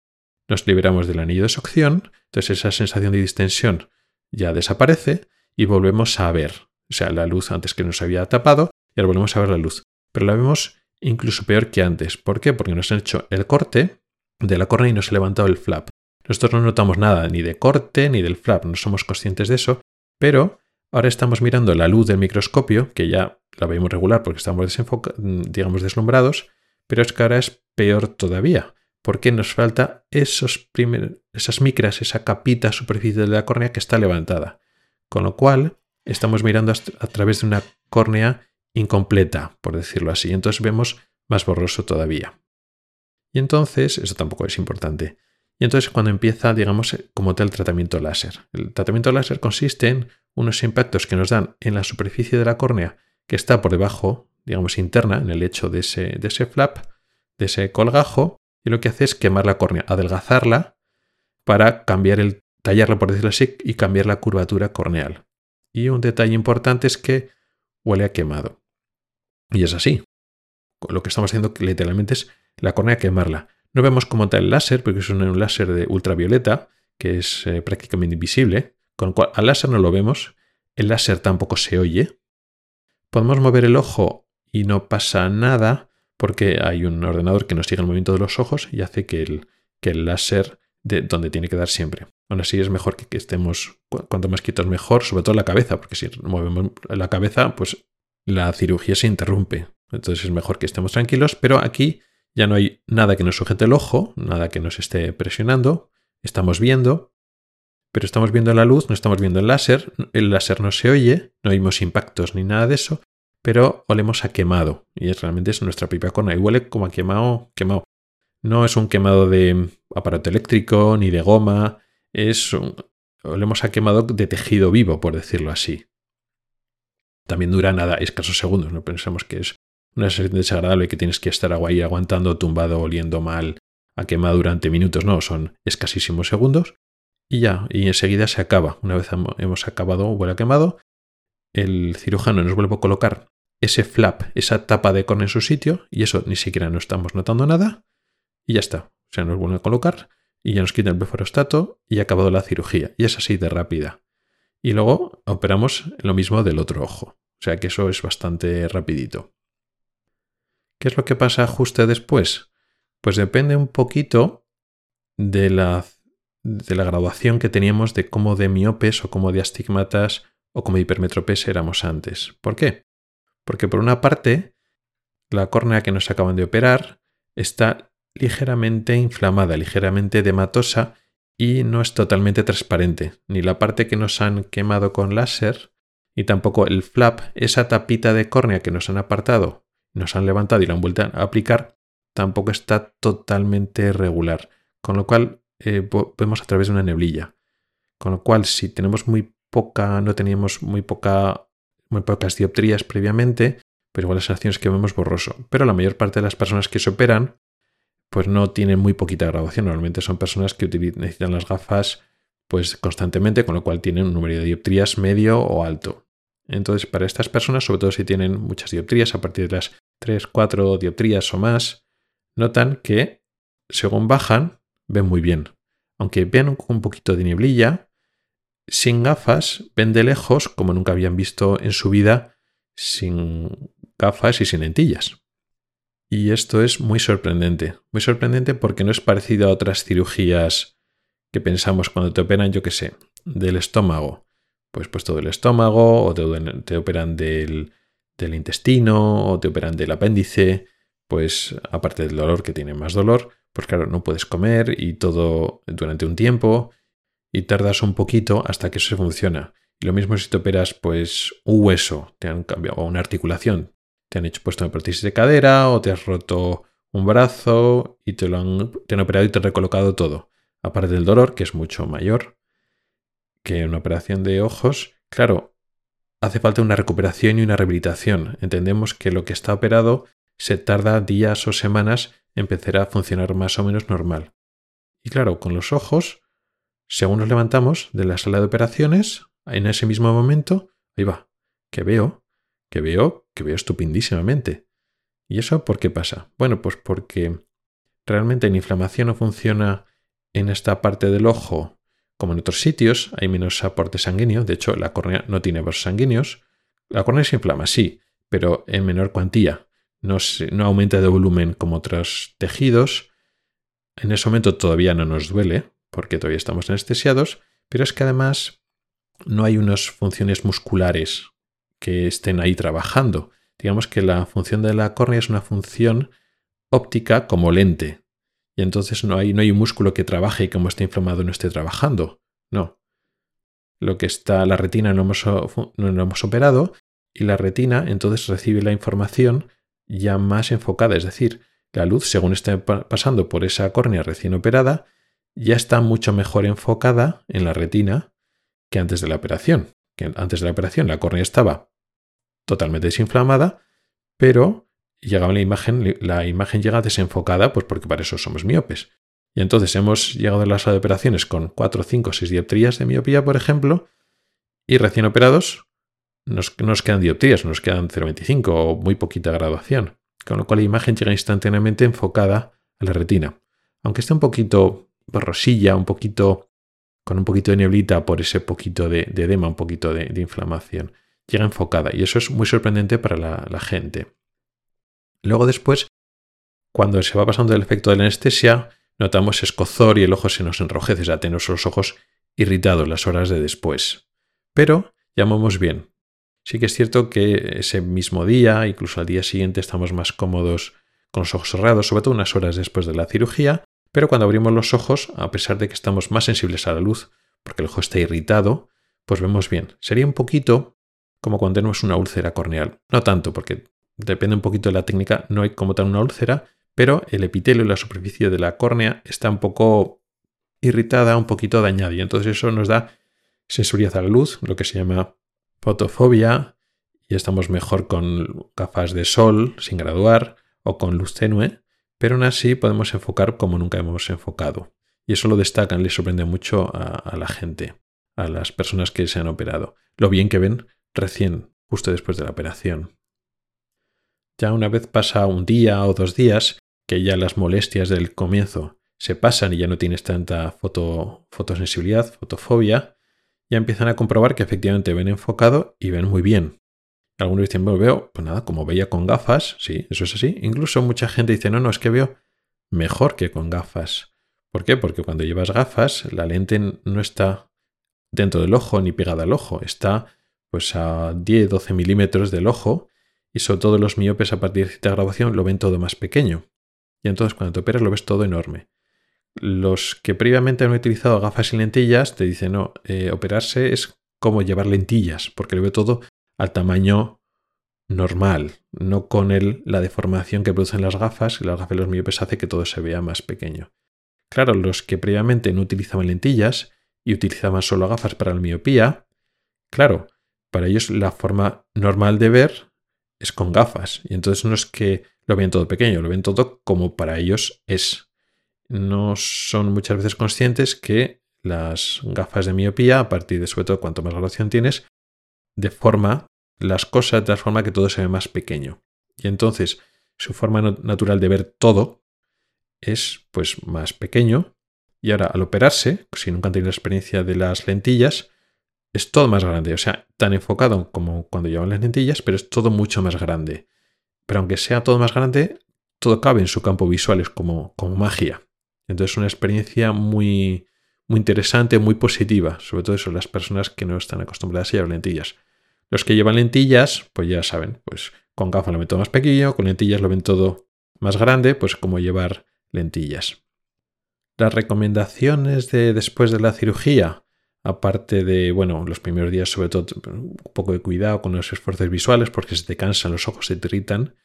Nos liberamos del anillo de succión, entonces esa sensación de distensión ya desaparece y volvemos a ver, o sea, la luz antes que nos había tapado y ahora volvemos a ver la luz. Pero la vemos incluso peor que antes. ¿Por qué? Porque nos han hecho el corte de la córnea y nos ha levantado el flap. Nosotros no notamos nada ni de corte ni del flap, no somos conscientes de eso, pero ahora estamos mirando la luz del microscopio, que ya la vemos regular porque estamos digamos deslumbrados, pero es que ahora es peor todavía, porque nos falta esos esas micras, esa capita superficial de la córnea que está levantada. Con lo cual, estamos mirando a través de una córnea incompleta, por decirlo así. Entonces vemos más borroso todavía. Y entonces, eso tampoco es importante. Y entonces cuando empieza, digamos, como tal tratamiento láser. El tratamiento láser consiste en unos impactos que nos dan en la superficie de la córnea que está por debajo, digamos, interna, en el lecho de ese, de ese flap, de ese colgajo, y lo que hace es quemar la córnea, adelgazarla para cambiar el, tallarla por decirlo así, y cambiar la curvatura corneal. Y un detalle importante es que huele a quemado. Y es así. Lo que estamos haciendo literalmente es la córnea quemarla. No vemos como tal el láser, porque es un láser de ultravioleta, que es eh, prácticamente invisible, con lo cual al láser no lo vemos, el láser tampoco se oye, Podemos mover el ojo y no pasa nada porque hay un ordenador que nos sigue el movimiento de los ojos y hace que el, que el láser de donde tiene que dar siempre. Aún así es mejor que, estemos, cuanto más quietos mejor, sobre todo la cabeza, porque si movemos la cabeza, pues la cirugía se interrumpe. Entonces es mejor que estemos tranquilos, pero aquí ya no hay nada que nos sujete el ojo, nada que nos esté presionando, estamos viendo, pero estamos viendo la luz, no estamos viendo el láser, el láser no se oye, no oímos impactos ni nada de eso, pero olemos a quemado, y es realmente es nuestra propia corona, y huele como a quemado, quemado. No es un quemado de aparato eléctrico ni de goma, es un, olemos a quemado de tejido vivo, por decirlo así. También dura nada, escasos segundos, no pensamos que es una sensación desagradable que tienes que estar ahí aguantando, tumbado, oliendo mal, a quemado durante minutos, no, son escasísimos segundos y ya, y enseguida se acaba. Una vez hemos acabado, huele a quemado, el cirujano nos vuelve a colocar ese flap, esa tapa de córnea en su sitio, y eso ni siquiera no estamos notando nada, y ya está. O sea, nos vuelve a colocar y ya nos quita el beforostato y ha acabado la cirugía. Y es así de rápida. Y luego operamos lo mismo del otro ojo. O sea que eso es bastante rapidito. ¿Qué es lo que pasa justo después? Pues depende un poquito de la, de la graduación que teníamos de cómo de miopes o cómo de astigmatas o como de hipermetropes éramos antes. ¿Por qué? Porque por una parte, la córnea que nos acaban de operar está ligeramente inflamada, ligeramente edematosa y no es totalmente transparente, ni la parte que nos han quemado con láser, y tampoco el flap, esa tapita de córnea que nos han apartado nos han levantado y la han vuelto a aplicar, tampoco está totalmente regular. Con lo cual eh, vemos a través de una neblilla. Con lo cual, si tenemos muy poca, no teníamos muy poca, muy pocas dioptrías previamente, pues igual la sensación es que vemos borroso. Pero la mayor parte de las personas que se operan, pues no tienen muy poquita graduación. Normalmente son personas que necesitan las gafas pues constantemente, con lo cual tienen un número de dioptrías medio o alto. Entonces, para estas personas, sobre todo si tienen muchas dioptrías, a partir de las 3, 4 dioptrías o más, notan que según bajan, ven muy bien. Aunque vean un poquito de nieblilla, sin gafas, ven de lejos como nunca habían visto en su vida sin gafas y sin lentillas. Y esto es muy sorprendente. Muy sorprendente porque no es parecido a otras cirugías que pensamos cuando te operan, yo qué sé, del estómago pues, pues todo el estómago, o te, operan del, del, intestino, o te operan del apéndice, pues aparte del dolor que tiene más dolor, pues claro, no puedes comer y todo durante un tiempo y tardas un poquito hasta que eso se funciona. Y lo mismo si te operas pues un hueso, te han cambiado, o una articulación, te han hecho puesto una prótesis de cadera o te has roto un brazo y te lo han, te han operado y te han recolocado todo. Aparte del dolor, que es mucho mayor, que una operación de ojos, claro, hace falta una recuperación y una rehabilitación. Entendemos que lo que está operado se tarda días o semanas en empezar a funcionar más o menos normal. Y claro, con los ojos, según nos levantamos de la sala de operaciones, en ese mismo momento, ahí va, que veo, que veo, que veo estupendísimamente. ¿Y eso por qué pasa? Bueno, pues porque realmente la inflamación no funciona en esta parte del ojo como en otros sitios, hay menos aporte sanguíneo. De hecho, la córnea no tiene vasos sanguíneos. La córnea se inflama, sí, pero en menor cuantía. No, aumenta de volumen como otros tejidos. En ese momento todavía no nos duele, porque todavía estamos anestesiados, pero es que además no hay unas funciones musculares que estén ahí trabajando. Digamos que la función de la córnea es una función óptica como lente, y entonces no hay, no hay un músculo que trabaje y como esté inflamado no esté trabajando. No. Lo que está, la retina no hemos, no hemos operado y la retina entonces recibe la información ya más enfocada, es decir, la luz, según esté pasando por esa córnea recién operada, ya está mucho mejor enfocada en la retina que antes de la operación. Que antes de la operación la córnea estaba totalmente desinflamada, pero llegaba la imagen, la imagen llega desenfocada, pues porque para eso somos miopes. Y entonces hemos llegado a la sala de operaciones con 4, 5, 6 dioptrías de miopía, por ejemplo, y recién operados nos, nos quedan dioptrías, nos quedan 0,25 o muy poquita graduación, con lo cual la imagen llega instantáneamente enfocada a la retina. Aunque esté un poquito borrosilla, un poquito con un poquito de neblita por ese poquito de, edema, un poquito de, inflamación, llega enfocada y eso es muy sorprendente para la gente. Luego después, cuando se va pasando el efecto de la anestesia, notamos escozor y el ojo se nos enrojece, sea, tenemos los ojos irritados las horas de después. Pero llamamos bien. Sí que es cierto que ese mismo día, incluso al día siguiente, estamos más cómodos con los ojos cerrados, sobre todo unas horas después de la cirugía, pero cuando abrimos los ojos, a pesar de que estamos más sensibles a la luz, porque el ojo está irritado, pues vemos bien. Sería un poquito como cuando tenemos una úlcera corneal. No tanto, porque depende un poquito de la técnica, no hay como tal una úlcera, pero el epitelio y la superficie de la córnea está un poco irritada, un poquito dañada, y entonces eso nos da sensibilidad a la luz, lo que se llama fotofobia, y estamos mejor con gafas de sol sin graduar o con luz tenue, pero aún así podemos enfocar como nunca hemos enfocado. Y eso lo destacan, le sorprende mucho a, la gente, a las personas que se han operado, lo bien que ven recién, justo después de la operación. Ya una vez pasa un día o dos días, que ya las molestias del comienzo se pasan y ya no tienes tanta foto, fotosensibilidad, fotofobia, ya empiezan a comprobar que efectivamente ven enfocado y ven muy bien. Algunos dicen, bueno, veo, pues nada, como veía con gafas, sí, eso es así. Incluso mucha gente dice, no, no, es que veo mejor que con gafas. ¿Por qué? Porque cuando llevas gafas, la lente no está dentro del ojo ni pegada al ojo, está pues a 10-12 milímetros del ojo y sobre todo los miopes a partir de cierta grabación lo ven todo más pequeño. Y entonces cuando te operas lo ves todo enorme. Los que previamente han utilizado gafas y lentillas te dicen, no, eh, operarse es como llevar lentillas, porque lo ve todo al tamaño normal, no con el, la deformación que producen las gafas, y las gafas de los miopes hace que todo se vea más pequeño. Claro, los que previamente no utilizaban lentillas y utilizaban solo gafas para la miopía, claro, para ellos la forma normal de ver es con gafas, y entonces no es que lo ven todo pequeño, lo ven todo como para ellos es. No son muchas veces conscientes que las gafas de miopía, a partir de sobre todo cuanto más graduación tienes, de forma las cosas de forma que todo se ve más pequeño. Y entonces su forma natural de ver todo es pues más pequeño. Y ahora al operarse, si nunca han tenido la experiencia de las lentillas, es todo más grande. O sea, tan enfocado como cuando llevan las lentillas, pero es todo mucho más grande. Pero aunque sea todo más grande, todo cabe en su campo visual, es como, como magia. Entonces es una experiencia muy, muy interesante, muy positiva, sobre todo eso, las personas que no están acostumbradas a llevar lentillas. Los que llevan lentillas, pues ya saben, pues con gafas lo ven todo más pequeño, con lentillas lo ven todo más grande, pues como llevar lentillas. Las recomendaciones de después de la cirugía, aparte de, bueno, los primeros días sobre todo un poco de cuidado con los esfuerzos visuales porque se te cansan los ojos, se te irritan,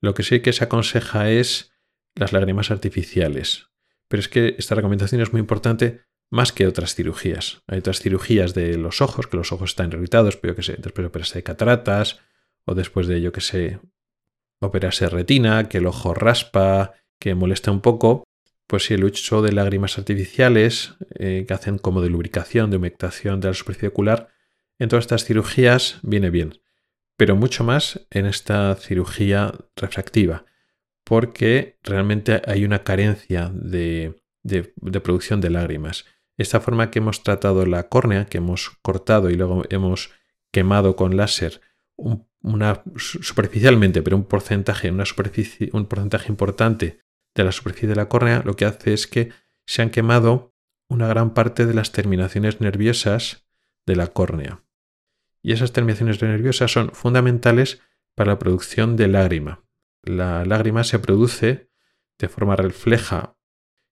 lo que sí que se aconseja es las lágrimas artificiales. Pero es que esta recomendación es muy importante más que otras cirugías. Hay otras cirugías de los ojos, que los ojos están irritados, pero que sé, después de operarse de cataratas, o después de, yo que sé, operarse retina, que el ojo raspa, que molesta un poco, pues si el uso de lágrimas artificiales, eh, que hacen como de lubricación, de humectación de la superficie ocular, en todas estas cirugías viene bien. Pero mucho más en esta cirugía refractiva, porque realmente hay una carencia de producción de lágrimas. Esta forma que hemos tratado la córnea, que hemos cortado y luego hemos quemado con láser superficialmente, pero un porcentaje, una superficie, un porcentaje importante de la superficie de la córnea, lo que hace es que se han quemado una gran parte de las terminaciones nerviosas de la córnea. Y esas terminaciones nerviosas son fundamentales para la producción de lágrima. La lágrima se produce de forma refleja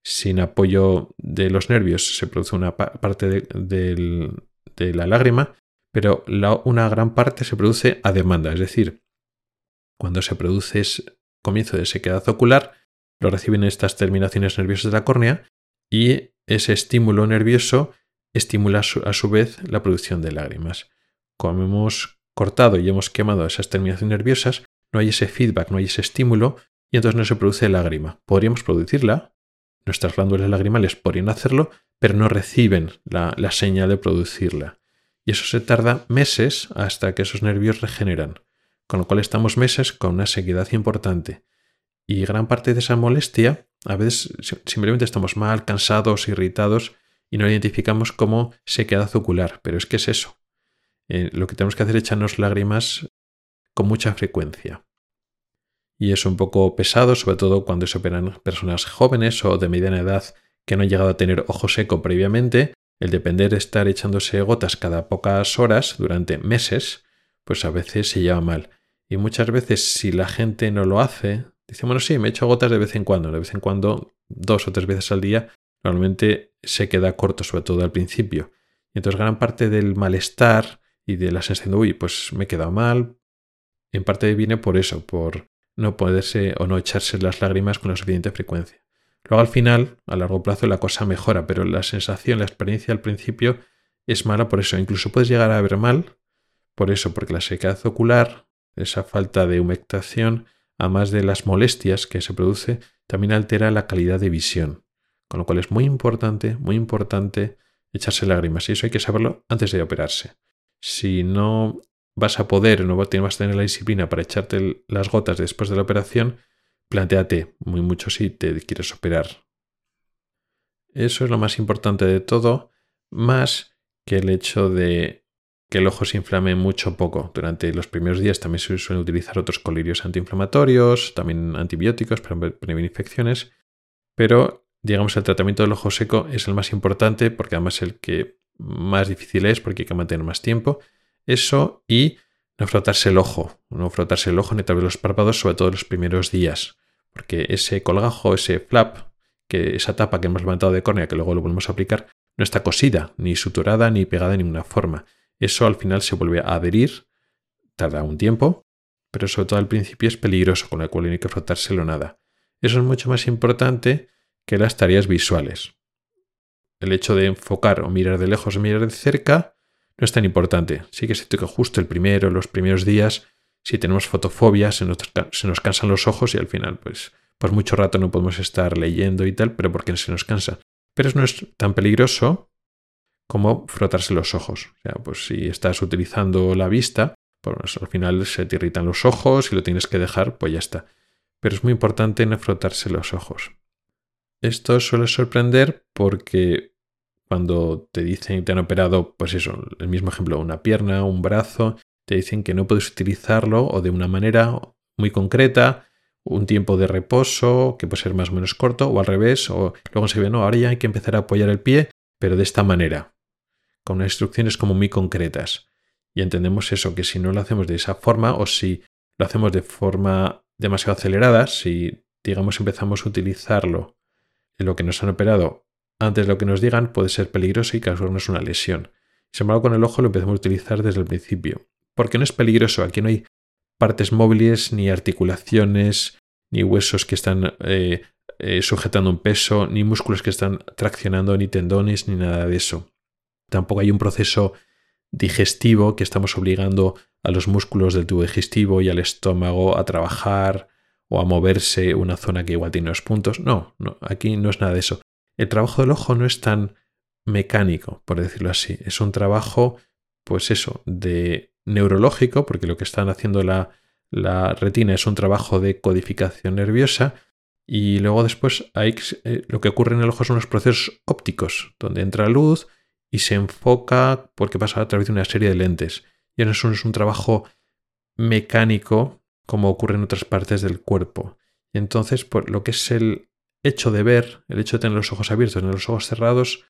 sin apoyo de los nervios se produce una parte de, la lágrima, pero una gran parte se produce a demanda, es decir, cuando se produce ese comienzo de sequedad ocular, lo reciben estas terminaciones nerviosas de la córnea y ese estímulo nervioso estimula a su vez la producción de lágrimas. Como hemos cortado y hemos quemado esas terminaciones nerviosas, no hay ese feedback, no hay ese estímulo y entonces no se produce lágrima. Podríamos producirla, Nuestras glándulas lagrimales podrían hacerlo, pero no reciben la, señal de producirla. Y eso se tarda meses hasta que esos nervios regeneran, con lo cual estamos meses con una sequedad importante. Y gran parte de esa molestia, a veces simplemente estamos mal, cansados, irritados y no identificamos como sequedad ocular, pero es que es eso. Eh, lo que tenemos que hacer es echarnos lágrimas con mucha frecuencia. y es un poco pesado, sobre todo cuando se operan personas jóvenes o de mediana edad que no han llegado a tener ojo seco previamente. El depender de estar echándose gotas cada pocas horas durante meses, pues a veces se lleva mal. Y muchas veces si la gente no lo hace, dice, bueno, sí, me echo gotas de vez en cuando, de vez en cuando, dos o tres veces al día, normalmente se queda corto, sobre todo al principio. Y entonces gran parte del malestar y de la sensación de, uy, pues me he quedado mal, en parte viene por eso, por no poderse o no echarse las lágrimas con la suficiente frecuencia. Luego al final, a largo plazo, la cosa mejora, pero la sensación, la experiencia al principio es mala por eso. Incluso puedes llegar a ver mal por eso, porque la sequedad ocular, esa falta de humectación, además de las molestias que se produce, también altera la calidad de visión. Con lo cual es muy importante, muy importante echarse lágrimas. Y eso hay que saberlo antes de operarse. Si no vas a poder, no vas a tener la disciplina para echarte las gotas después de la operación, planteate muy mucho si te quieres operar. Eso es lo más importante de todo, más que el hecho de que el ojo se inflame mucho poco. Durante los primeros días también se suelen utilizar otros colirios antiinflamatorios, también antibióticos para prevenir infecciones, pero digamos el tratamiento del ojo seco es el más importante porque además es el que más difícil es porque hay que mantener más tiempo eso y no frotarse el ojo, no frotarse el ojo ni través los párpados, sobre todo los primeros días, porque ese colgajo, ese flap, que esa tapa que hemos levantado de córnea, que luego lo volvemos a aplicar, no está cosida, ni suturada, ni pegada de ninguna forma. Eso al final se vuelve a adherir, tarda un tiempo, pero sobre todo al principio es peligroso, con lo cual no hay que frotárselo nada. Eso es mucho más importante que las tareas visuales. El hecho de enfocar o mirar de lejos o mirar de cerca no es tan importante. Sí que es cierto que justo el primero, los primeros días, si tenemos fotofobia, se nos, cansan los ojos y al final, pues, pues mucho rato no podemos estar leyendo y tal, pero porque se nos cansa. Pero no es tan peligroso como frotarse los ojos. O sea, pues si estás utilizando la vista, pues al final se te irritan los ojos y lo tienes que dejar, pues ya está. Pero es muy importante no frotarse los ojos. Esto suele sorprender porque cuando te dicen que te han operado, pues eso, el mismo ejemplo, una pierna, un brazo, te dicen que no puedes utilizarlo o de una manera muy concreta, un tiempo de reposo que puede ser más o menos corto o al revés, o luego se ve, no, ahora ya hay que empezar a apoyar el pie, pero de esta manera, con unas instrucciones como muy concretas. Y entendemos eso, que si no lo hacemos de esa forma o si lo hacemos de forma demasiado acelerada, si digamos empezamos a utilizarlo en lo que nos han operado antes de lo que nos digan puede ser peligroso y causarnos una lesión. Sin embargo, con el ojo lo empezamos a utilizar desde el principio. Porque no es peligroso, aquí no hay partes móviles, ni articulaciones, ni huesos que están eh, eh, sujetando un peso, ni músculos que están traccionando, ni tendones, ni nada de eso. Tampoco hay un proceso digestivo que estamos obligando a los músculos del tubo digestivo y al estómago a trabajar o a moverse una zona que igual tiene unos puntos. No, no, aquí no es nada de eso el trabajo del ojo no es tan mecánico, por decirlo así. Es un trabajo, pues eso, de neurológico, porque lo que están haciendo la, retina es un trabajo de codificación nerviosa. Y luego después eh, lo que ocurre en el ojo son los procesos ópticos, donde entra luz y se enfoca porque pasa a través de una serie de lentes. Y eso es un trabajo mecánico como ocurre en otras partes del cuerpo. Entonces, por lo que es el, hecho de ver, el hecho de tener los ojos abiertos, tener los ojos cerrados,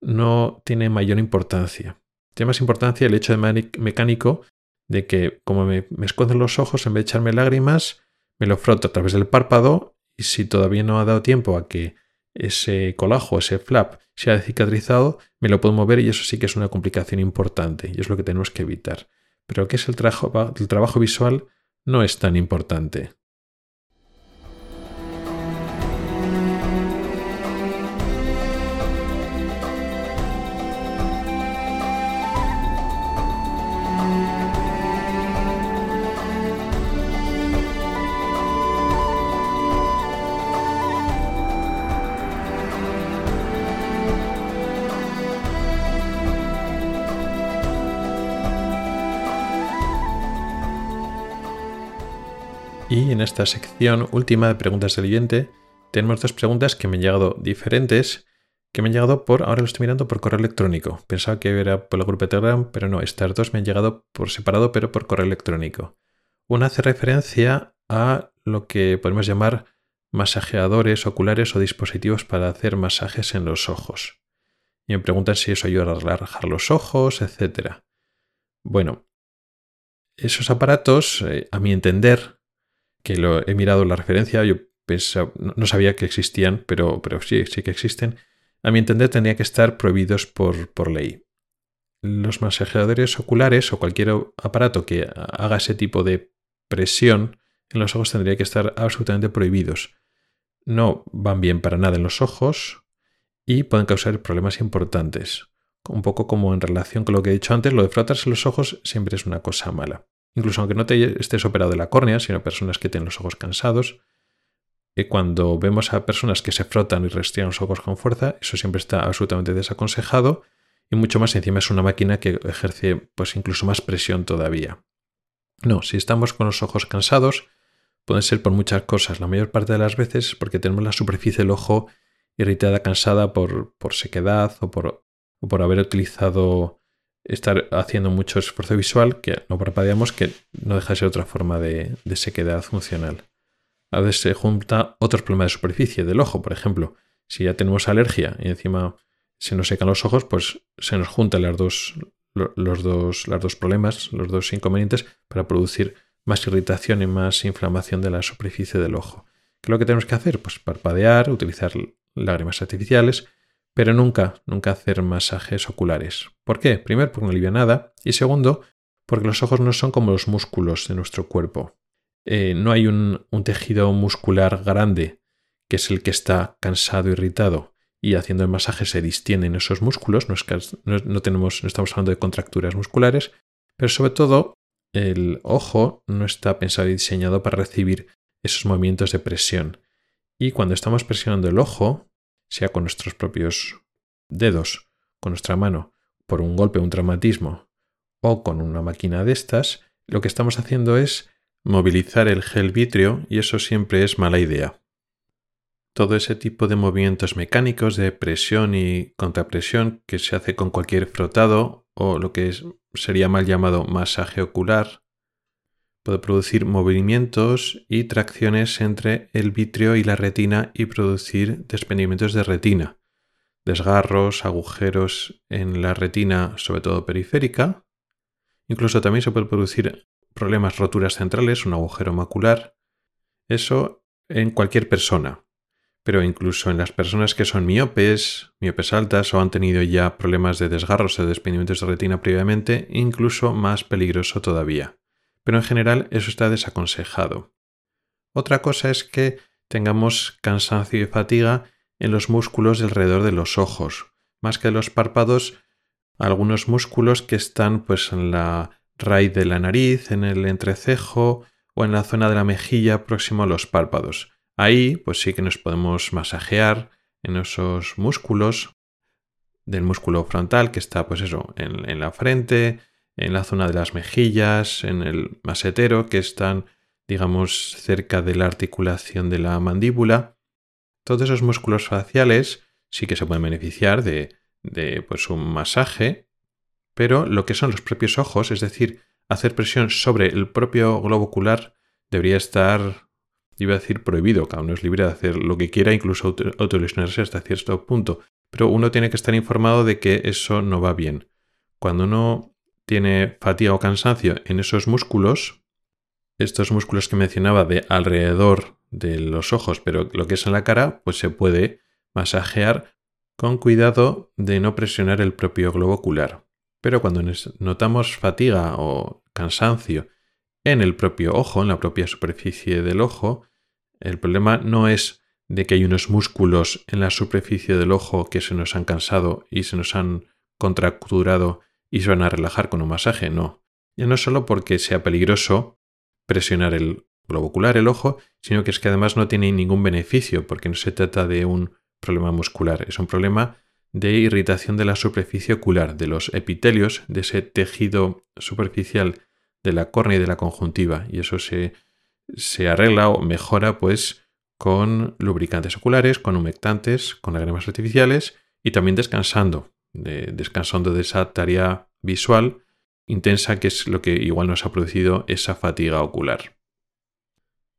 no tiene mayor importancia. Tiene más importancia el hecho de mecánico de que como me, esconden los ojos, en vez de echarme lágrimas, me lo froto a través del párpado y si todavía no ha dado tiempo a que ese colajo, ese flap, se ha cicatrizado, me lo puedo mover y eso sí que es una complicación importante y es lo que tenemos que evitar. Pero que es el trabajo, el trabajo visual no es tan importante. Y en esta sección última de preguntas del oyente, tenemos dos preguntas que me han llegado diferentes, que me han llegado por, ahora lo estoy mirando por correo electrónico. Pensaba que era por el grupo de Telegram, pero no, estas dos me han llegado por separado, pero por correo electrónico. Una hace referencia a lo que podemos llamar masajeadores oculares o dispositivos para hacer masajes en los ojos. Y me preguntan si eso ayuda a relajar los ojos, etc. Bueno, esos aparatos, eh, a mi entender, que lo he mirado la referencia, yo no sabía que existían, pero, pero sí, sí que existen, a mi entender tendrían que estar prohibidos por, por ley. Los masajeadores oculares o cualquier aparato que haga ese tipo de presión en los ojos tendría que estar absolutamente prohibidos. No van bien para nada en los ojos y pueden causar problemas importantes. Un poco como en relación con lo que he dicho antes, lo de frotarse los ojos siempre es una cosa mala. Incluso aunque no te estés operado de la córnea, sino personas que tienen los ojos cansados, y cuando vemos a personas que se frotan y restringen los ojos con fuerza, eso siempre está absolutamente desaconsejado y mucho más encima es una máquina que ejerce pues incluso más presión todavía. No, si estamos con los ojos cansados, pueden ser por muchas cosas. La mayor parte de las veces es porque tenemos la superficie del ojo irritada, cansada por, sequedad o por haber utilizado, estar haciendo mucho esfuerzo visual, que no parpadeamos, que no deja de ser otra forma de, de sequedad funcional. A veces se junta otros problemas de superficie del ojo, por ejemplo. Si ya tenemos alergia y encima se nos secan los ojos, pues se nos juntan las dos, los dos, dos problemas, los dos inconvenientes para producir más irritación y más inflamación de la superficie del ojo. ¿Qué es lo que tenemos que hacer? Pues parpadear, utilizar lágrimas artificiales, pero nunca, nunca hacer masajes oculares. ¿Por qué? Primero, porque no alivia nada y segundo, porque los ojos no son como los músculos de nuestro cuerpo. Eh, no hay un, tejido muscular grande que es el que está cansado, irritado y haciendo el masaje se distienden esos músculos, no, no estamos hablando de contracturas musculares, pero sobre todo el ojo no está pensado y diseñado para recibir esos movimientos de presión. Y cuando estamos presionando el ojo, sea con nuestros propios dedos, con nuestra mano, por un golpe, un traumatismo, o con una máquina de estas, lo que estamos haciendo es movilizar el gel vítreo y eso siempre es mala idea. Todo ese tipo de movimientos mecánicos de presión y contrapresión que se hace con cualquier frotado o lo que sería mal llamado masaje ocular puede producir movimientos y tracciones entre el vitrio y la retina y producir desprendimientos de retina, desgarros, agujeros en la retina, sobre todo periférica. Incluso también se puede producir problemas roturas centrales, un agujero macular. Eso en cualquier persona. Pero incluso en las personas que son miopes, miopes altas o han tenido ya problemas de desgarros o desprendimientos de retina previamente, incluso más peligroso todavía. Pero en general eso está desaconsejado. Otra cosa es que tengamos cansancio y fatiga en los músculos alrededor de los ojos, más que los párpados, algunos músculos que están pues en la raíz de la nariz, en el entrecejo o en la zona de la mejilla próximo a los párpados. Ahí, pues sí que nos podemos masajear en esos músculos del músculo frontal que está, pues eso, en, en la frente, en la zona de las mejillas, en el masetero, que están, digamos, cerca de la articulación de la mandíbula. Todos esos músculos faciales sí que se pueden beneficiar de, de pues, un masaje pero lo que son los propios ojos, es decir, hacer presión sobre el propio globo ocular, debería estar, iba a decir, prohibido. Cada uno es libre de hacer lo que quiera, incluso autolesionarse hasta cierto punto. Pero uno tiene que estar informado de que eso no va bien. Cuando uno tiene fatiga o cansancio en esos músculos, estos músculos que mencionaba de alrededor de los ojos, pero lo que es en la cara, pues se puede masajear con cuidado de no presionar el propio globo ocular. Pero cuando notamos fatiga o cansancio en el propio ojo, en la propia superficie del ojo, el problema no es de que hay unos músculos en la superficie del ojo que se nos han cansado y se nos han contracturado y se van a relajar con un masaje, no. Ya no solo porque sea peligroso presionar el globo ocular, el ojo, sino que es que además no tiene ningún beneficio porque no se trata de un problema muscular, es un problema de irritación de la superficie ocular, de los epitelios, de ese tejido superficial de la córnea y de la conjuntiva. Y eso se, se arregla o mejora pues con lubricantes oculares, con humectantes, con lágrimas artificiales y también descansando, descansando de esa tarea visual intensa que es lo que igual nos ha producido esa fatiga ocular.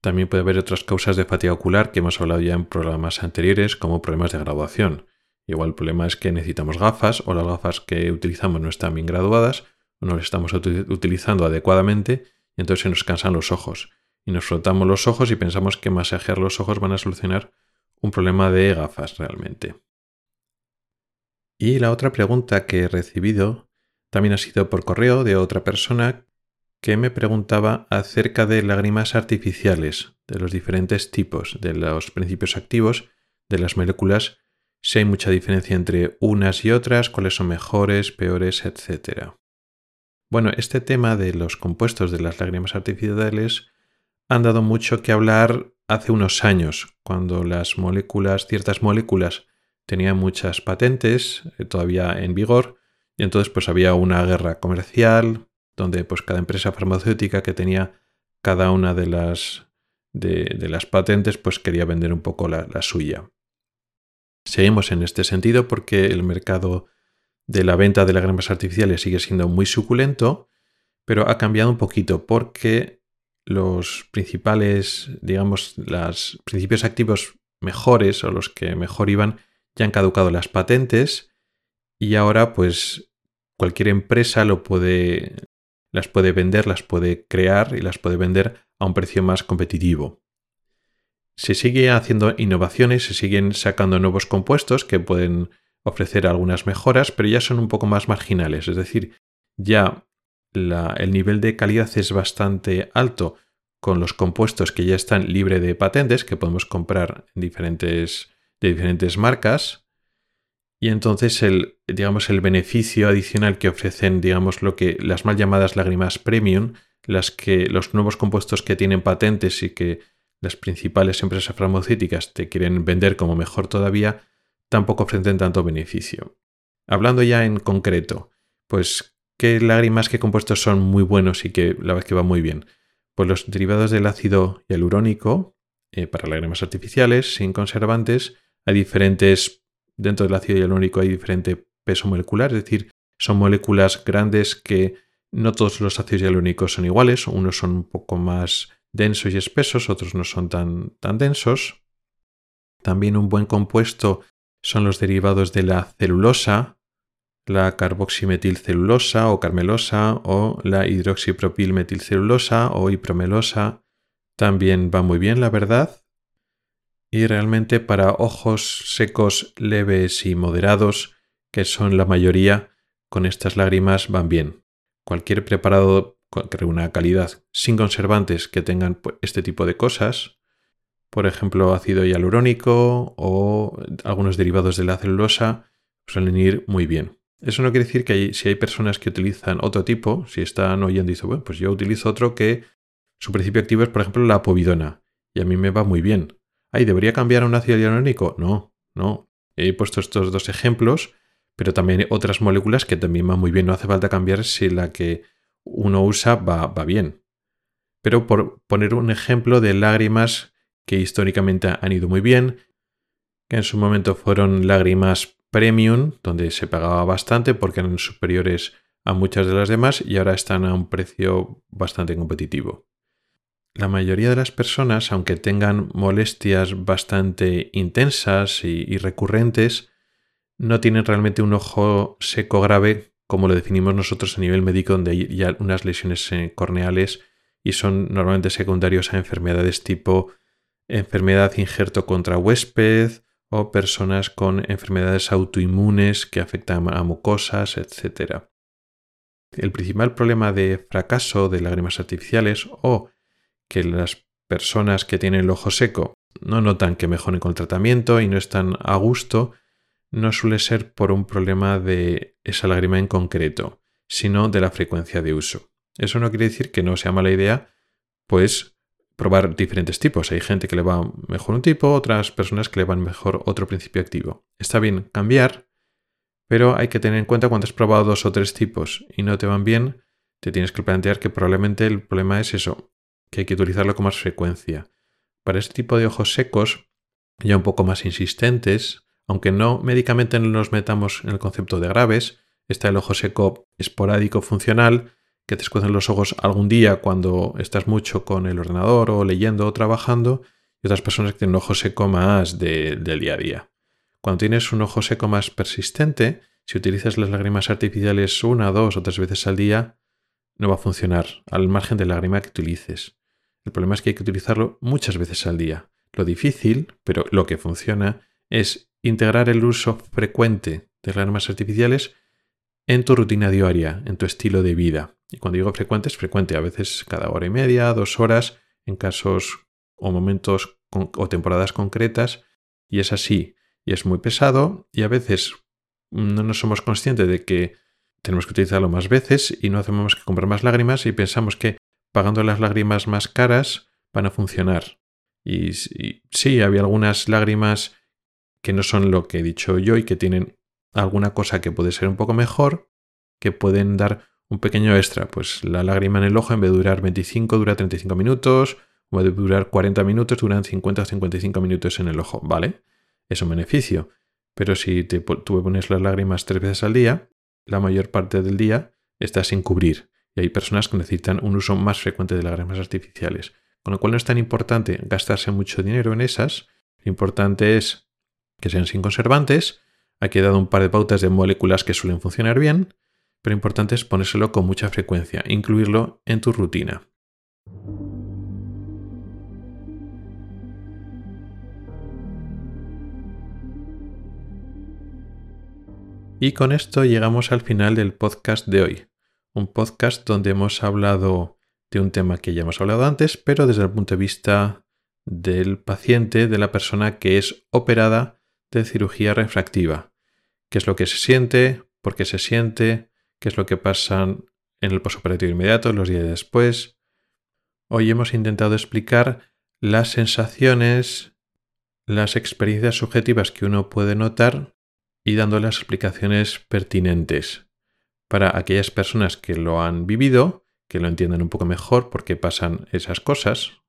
También puede haber otras causas de fatiga ocular que hemos hablado ya en programas anteriores, como problemas de graduación. Igual el problema es que necesitamos gafas o las gafas que utilizamos no están bien graduadas o no las estamos utilizando adecuadamente y entonces se nos cansan los ojos. Y nos frotamos los ojos y pensamos que masajear los ojos van a solucionar un problema de gafas realmente. Y la otra pregunta que he recibido también ha sido por correo de otra persona que me preguntaba acerca de lágrimas artificiales, de los diferentes tipos, de los principios activos, de las moléculas, si hay mucha diferencia entre unas y otras, cuáles son mejores, peores, etc. Bueno, este tema de los compuestos de las lágrimas artificiales han dado mucho que hablar hace unos años, cuando las moléculas, ciertas moléculas, tenían muchas patentes eh, todavía en vigor, y entonces pues había una guerra comercial, donde pues cada empresa farmacéutica que tenía cada una de las, de, las patentes pues quería vender un poco la, suya. Seguimos en este sentido porque el mercado de la venta de lágrimas artificiales sigue siendo muy suculento, pero ha cambiado un poquito porque los principales, digamos, los principios activos mejores o los que mejor iban ya han caducado las patentes y ahora pues cualquier empresa las puede vender, las puede crear y las puede vender a un precio más competitivo. Se sigue haciendo innovaciones, se siguen sacando nuevos compuestos que pueden ofrecer algunas mejoras, pero ya son un poco más marginales, es decir, ya el nivel de calidad es bastante alto con los compuestos que ya están libre de patentes, que podemos comprar en diferentes, de diferentes marcas, y entonces el, digamos, el beneficio adicional que ofrecen, digamos, lo que las mal llamadas lágrimas premium, las que los nuevos compuestos que tienen patentes y que las principales empresas farmacéuticas te quieren vender como mejor todavía, tampoco ofrecen tanto beneficio. Hablando ya en concreto, pues qué lágrimas, qué compuestos son muy buenos y que la vez que va muy bien. Pues los derivados del ácido hialurónico eh, para lágrimas artificiales sin conservantes, hay diferentes dentro del ácido hialurónico hay diferente peso molecular, es decir, son moléculas grandes que no todos los ácidos hialurónicos son iguales, unos son un poco más densos y espesos, otros no son tan, tan densos. También un buen compuesto son los derivados de la celulosa, la carboximetilcelulosa o carmelosa o la hidroxipropilmetilcelulosa o hipromelosa. También va muy bien, la verdad y realmente para ojos secos leves y moderados, que son la mayoría, con estas lágrimas van bien. Cualquier preparado que una calidad sin conservantes que tengan pues, este tipo de cosas, por ejemplo ácido hialurónico o algunos derivados de la celulosa, suelen ir muy bien. Eso no quiere decir que si hay personas que utilizan otro tipo, si están oyendo y dicen, bueno, pues yo utilizo otro que su principio activo es, por ejemplo, la povidona, y a mí me va muy bien. Ay, ¿debería cambiar a un ácido hialurónico? No, no. He puesto estos dos ejemplos, pero también otras moléculas que también van muy bien. No hace falta cambiar si la que uno usa va, va bien. Pero por poner un ejemplo de lágrimas que históricamente han ido muy bien, que en su momento fueron lágrimas premium, donde se pagaba bastante porque eran superiores a muchas de las demás y ahora están a un precio bastante competitivo. La mayoría de las personas, aunque tengan molestias bastante intensas y, recurrentes, no tienen realmente un ojo seco grave como lo definimos nosotros a nivel médico, donde hay ya unas lesiones eh, corneales y son normalmente secundarios a enfermedades tipo enfermedad injerto contra huésped o personas con enfermedades autoinmunes que afectan a mucosas, etc. El principal problema de fracaso de lágrimas artificiales o que las personas que tienen el ojo seco no notan que mejoren con el tratamiento y no están a gusto, no suele ser por un problema de esa lágrima en concreto, sino de la frecuencia de uso. Eso no quiere decir que no sea mala idea, pues probar diferentes tipos. Hay gente que le va mejor un tipo, otras personas que le van mejor otro principio activo. Está bien cambiar, pero hay que tener en cuenta cuando has probado dos o tres tipos y no te van bien, te tienes que plantear que probablemente el problema es eso, que hay que utilizarlo con más frecuencia. Para este tipo de ojos secos, ya un poco más insistentes, aunque no médicamente no nos metamos en el concepto de graves, está el ojo seco esporádico funcional, que te escuecen los ojos algún día cuando estás mucho con el ordenador o leyendo o trabajando y otras personas que tienen un ojo seco más del día a día. Cuando tienes un ojo seco más persistente, si utilizas las lágrimas artificiales una, dos o tres veces al día, no va a funcionar, al margen de lágrima que utilices. El problema es que hay que utilizarlo muchas veces al día. Lo difícil, pero lo que funciona, es integrar el uso frecuente de lágrimas artificiales en tu rutina diaria, en tu estilo de vida. Y cuando digo frecuente, es frecuente, a veces cada hora y media, dos horas, en casos o momentos o temporadas concretas, y es así, y es muy pesado, y a veces no nos somos conscientes de que tenemos que utilizarlo más veces y no hacemos que comprar más lágrimas y pensamos que pagando las lágrimas más caras van a funcionar. Y, sí, había algunas lágrimas que no son lo que he dicho yo y que tienen alguna cosa que puede ser un poco mejor, que pueden dar un pequeño extra. Pues la lágrima en el ojo en vez de durar 25 dura 35 minutos, o en vez de durar 40 minutos duran 50 o 55 minutos en el ojo, ¿vale? Es un beneficio. Pero si te, tú pones las lágrimas tres veces al día, la mayor parte del día estás sin cubrir. Y hay personas que necesitan un uso más frecuente de lágrimas artificiales. Con lo cual no es tan importante gastarse mucho dinero en esas. Lo importante es que sean sin conservantes Aquí he dado un par de pautas de moléculas que suelen funcionar bien, pero importante es ponérselo con mucha frecuencia, incluirlo en tu rutina. Y con esto llegamos al final del podcast de hoy. Un podcast donde hemos hablado de un tema que ya hemos hablado antes, pero desde el punto de vista del paciente, de la persona que es operada de cirugía refractiva. Qué es lo que se siente, por qué se siente, qué es lo que pasa en el posoperativo inmediato, los días después. Hoy hemos intentado explicar las sensaciones, las experiencias subjetivas que uno puede notar y dando las explicaciones pertinentes para aquellas personas que lo han vivido, que lo entiendan un poco mejor por qué pasan esas cosas,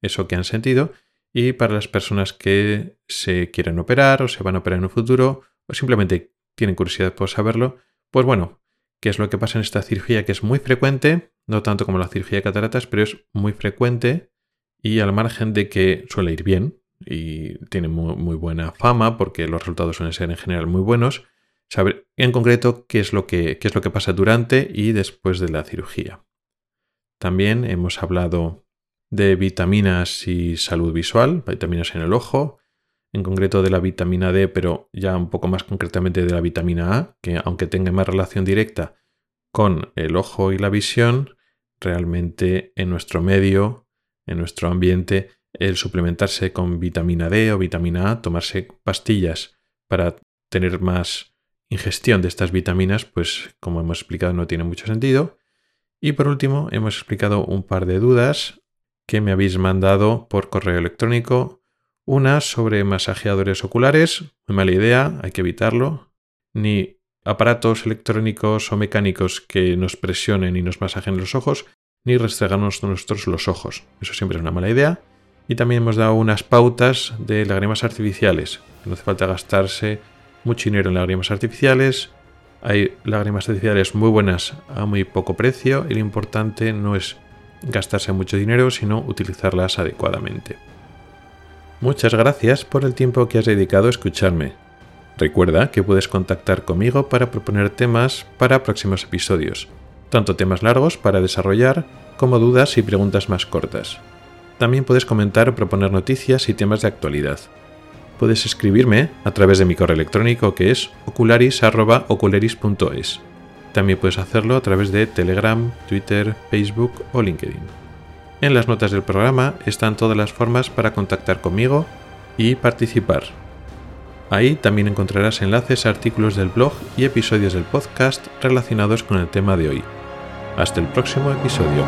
eso que han sentido, y para las personas que se quieren operar o se van a operar en un futuro o simplemente tienen curiosidad por saberlo, pues bueno, ¿qué es lo que pasa en esta cirugía que es muy frecuente? No tanto como la cirugía de cataratas, pero es muy frecuente y al margen de que suele ir bien y tiene muy, buena fama porque los resultados suelen ser en general muy buenos, saber en concreto qué es, lo que, qué es lo que pasa durante y después de la cirugía. También hemos hablado de vitaminas y salud visual, vitaminas en el ojo, en concreto de la vitamina D, pero ya un poco más concretamente de la vitamina A, que aunque tenga más relación directa con el ojo y la visión, realmente en nuestro medio, en nuestro ambiente, el suplementarse con vitamina D o vitamina A, tomarse pastillas para tener más ingestión de estas vitaminas, pues como hemos explicado no tiene mucho sentido. Y por último, hemos explicado un par de dudas que me habéis mandado por correo electrónico una sobre masajeadores oculares, muy mala idea, hay que evitarlo. Ni aparatos electrónicos o mecánicos que nos presionen y nos masajen los ojos, ni restregarnos nosotros los ojos. Eso siempre es una mala idea. Y también hemos dado unas pautas de lágrimas artificiales. No hace falta gastarse mucho dinero en lágrimas artificiales. Hay lágrimas artificiales muy buenas a muy poco precio y lo importante no es gastarse mucho dinero, sino utilizarlas adecuadamente. Muchas gracias por el tiempo que has dedicado a escucharme. Recuerda que puedes contactar conmigo para proponer temas para próximos episodios, tanto temas largos para desarrollar como dudas y preguntas más cortas. También puedes comentar o proponer noticias y temas de actualidad. Puedes escribirme a través de mi correo electrónico que es ocularis.ocularis.es. También puedes hacerlo a través de Telegram, Twitter, Facebook o LinkedIn. En las notas del programa están todas las formas para contactar conmigo y participar. Ahí también encontrarás enlaces a artículos del blog y episodios del podcast relacionados con el tema de hoy. Hasta el próximo episodio.